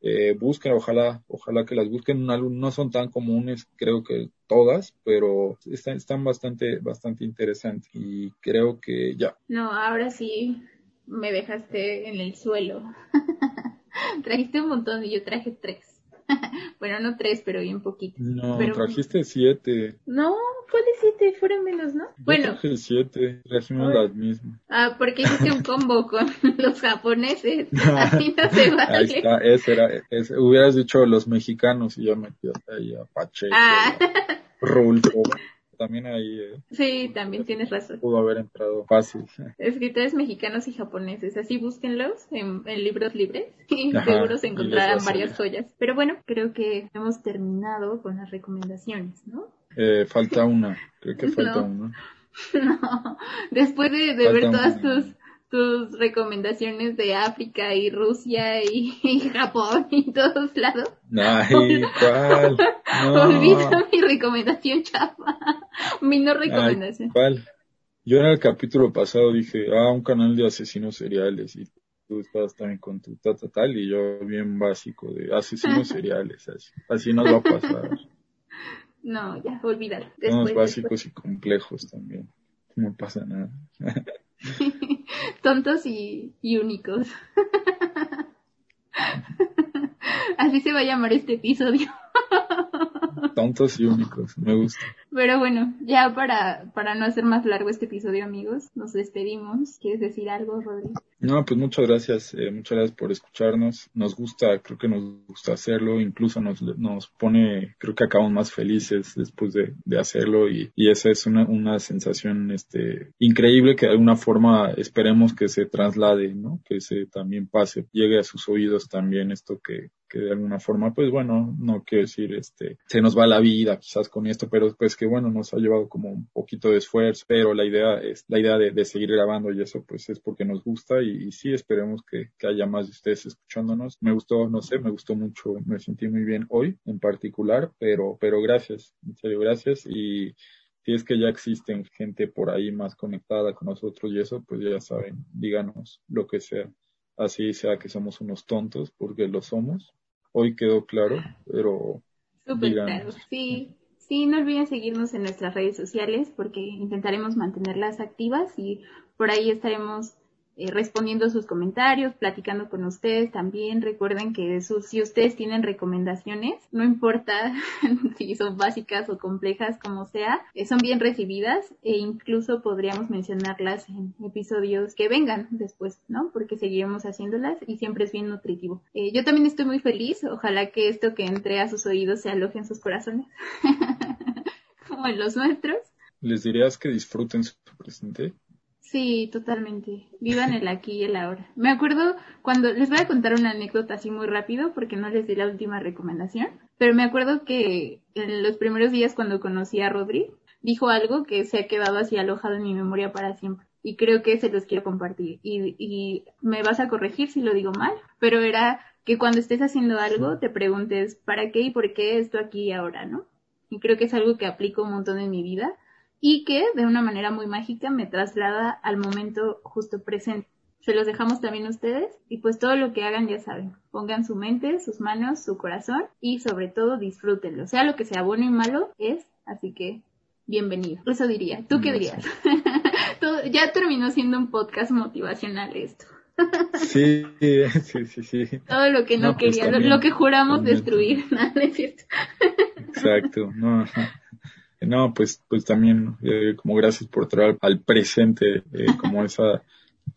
eh, busquen, ojalá, ojalá que las busquen. No son tan comunes, creo que todas, pero están, están bastante, bastante interesantes y creo que ya. No, ahora sí me dejaste en el suelo. Trajiste un montón y yo traje tres. bueno, no tres, pero bien poquito. No, trajiste siete. No, ¿cuáles siete? Fueron menos, ¿no? Yo bueno. Traje siete, trajimos las mismas. Ah, porque hiciste un combo con los japoneses. Así no se vale. Ahí está, ese era, ese, hubieras dicho los mexicanos y yo me quedé ahí a Pacheco, ah. Rulfo también ahí. Eh, sí, también tienes razón. Pudo haber entrado fácil. Escritores mexicanos y japoneses, así búsquenlos en, libros libres y seguro se encontrarán varias joyas. Pero bueno, creo que hemos terminado con las recomendaciones, ¿no? Eh, falta una, creo que falta una. No, después de, ver todas tus tus recomendaciones de África y Rusia y, Japón y todos lados. Ay, ¿cuál? No. Olvida mi recomendación chafa. Mi no recomendación. ¿Cuál? Yo en el capítulo pasado dije, ah, un canal de asesinos seriales y tú estabas también con tu tata tal y yo bien básico de asesinos seriales, así, así nos va a pasar. No, ya, olvídalo. Somos básicos y complejos también. No pasa nada. Tontos y, únicos. Así se va a llamar este episodio. Tontos y únicos, me gusta. Pero bueno, ya para, para no hacer más largo este episodio, amigos, nos despedimos. ¿Quieres decir algo, Rodrigo? No, pues muchas gracias, eh, muchas gracias por escucharnos. Nos gusta, creo que nos gusta hacerlo, incluso nos, nos pone, creo que acabamos más felices después de, de hacerlo y, y esa es una, una sensación este, increíble que de alguna forma esperemos que se traslade, ¿no? Que se también pase, llegue a sus oídos también esto que, que de alguna forma, pues bueno, no quiero decir, este, se nos va la vida quizás con esto, pero pues que bueno, nos ha llevado como un poquito de esfuerzo, pero la idea es, la idea de, seguir grabando y eso pues es porque nos gusta y, sí, esperemos que, haya más de ustedes escuchándonos. Me gustó, no sé, me gustó mucho, me sentí muy bien hoy en particular, pero, pero gracias, en serio, gracias y si es que ya existen gente por ahí más conectada con nosotros y eso, pues ya saben, díganos lo que sea. Así sea que somos unos tontos, porque lo somos, hoy quedó claro, pero... Súper claro, sí. Sí, no olviden seguirnos en nuestras redes sociales porque intentaremos mantenerlas activas y por ahí estaremos eh, respondiendo sus comentarios, platicando con ustedes también. Recuerden que si ustedes tienen recomendaciones, no importa si son básicas o complejas como sea, eh, son bien recibidas e incluso podríamos mencionarlas en episodios que vengan después, ¿no? Porque seguiremos haciéndolas y siempre es bien nutritivo. Eh, yo también estoy muy feliz, ojalá que esto que entre a sus oídos se aloje en sus corazones, como en los nuestros. ¿Les dirías que disfruten su presente? Sí, totalmente. Vivan el aquí y el ahora. Me acuerdo cuando les voy a contar una anécdota así muy rápido porque no les di la última recomendación, pero me acuerdo que en los primeros días cuando conocí a Rodri, dijo algo que se ha quedado así alojado en mi memoria para siempre. Y creo que se los quiero compartir. Y, y me vas a corregir si lo digo mal, pero era que cuando estés haciendo algo te preguntes ¿para qué y por qué esto aquí y ahora, no? Y creo que es algo que aplico un montón en mi vida y que de una manera muy mágica me traslada al momento justo presente. Se los dejamos también a ustedes y pues todo lo que hagan ya saben, pongan su mente, sus manos, su corazón y sobre todo disfrútenlo, sea lo que sea bueno y malo es, así que bienvenido. Eso diría. ¿Tú qué dirías? ya terminó siendo un podcast motivacional esto. sí, sí, sí, sí. Todo lo que no, pues quería, lo, que juramos destruir, nada, es cierto. Exacto, no. No, pues, pues también, eh, como gracias por traer al presente, eh, como esa,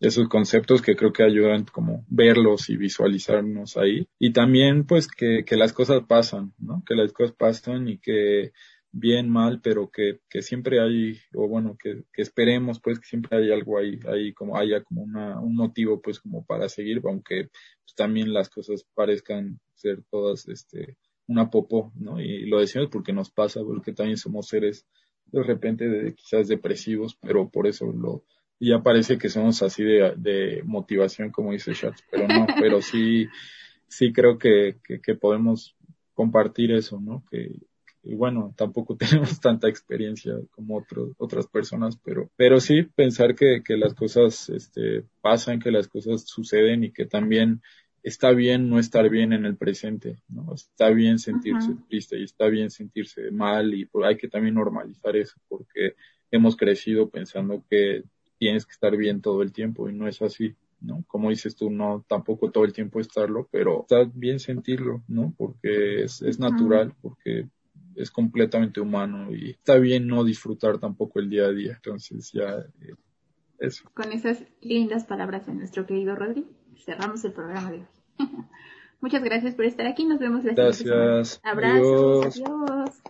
esos conceptos que creo que ayudan como verlos y visualizarnos ahí. Y también, pues, que, que las cosas pasan, ¿no? Que las cosas pasan y que bien, mal, pero que, que siempre hay, o bueno, que, que esperemos, pues, que siempre hay algo ahí, ahí como haya como una, un motivo, pues, como para seguir, aunque pues, también las cosas parezcan ser todas, este, una popó, ¿no? Y lo decimos porque nos pasa, porque también somos seres de repente de, quizás depresivos, pero por eso lo, ya parece que somos así de, de motivación, como dice Schatz, pero no, pero sí, sí creo que, que, que podemos compartir eso, ¿no? Que, y bueno, tampoco tenemos tanta experiencia como otros, otras personas, pero, pero sí pensar que, que las cosas, este, pasan, que las cosas suceden y que también está bien no estar bien en el presente, ¿no? Está bien sentirse triste y está bien sentirse mal y hay que también normalizar eso porque hemos crecido pensando que tienes que estar bien todo el tiempo y no es así, ¿no? Como dices tú, no, tampoco todo el tiempo estarlo, pero está bien sentirlo, ¿no? Porque es, es natural, porque es completamente humano y está bien no disfrutar tampoco el día a día. Entonces ya, eh, eso. Con esas lindas palabras de nuestro querido Rodri, cerramos el programa de hoy. Muchas gracias por estar aquí. Nos vemos la siguiente semana. Abrazos. adiós.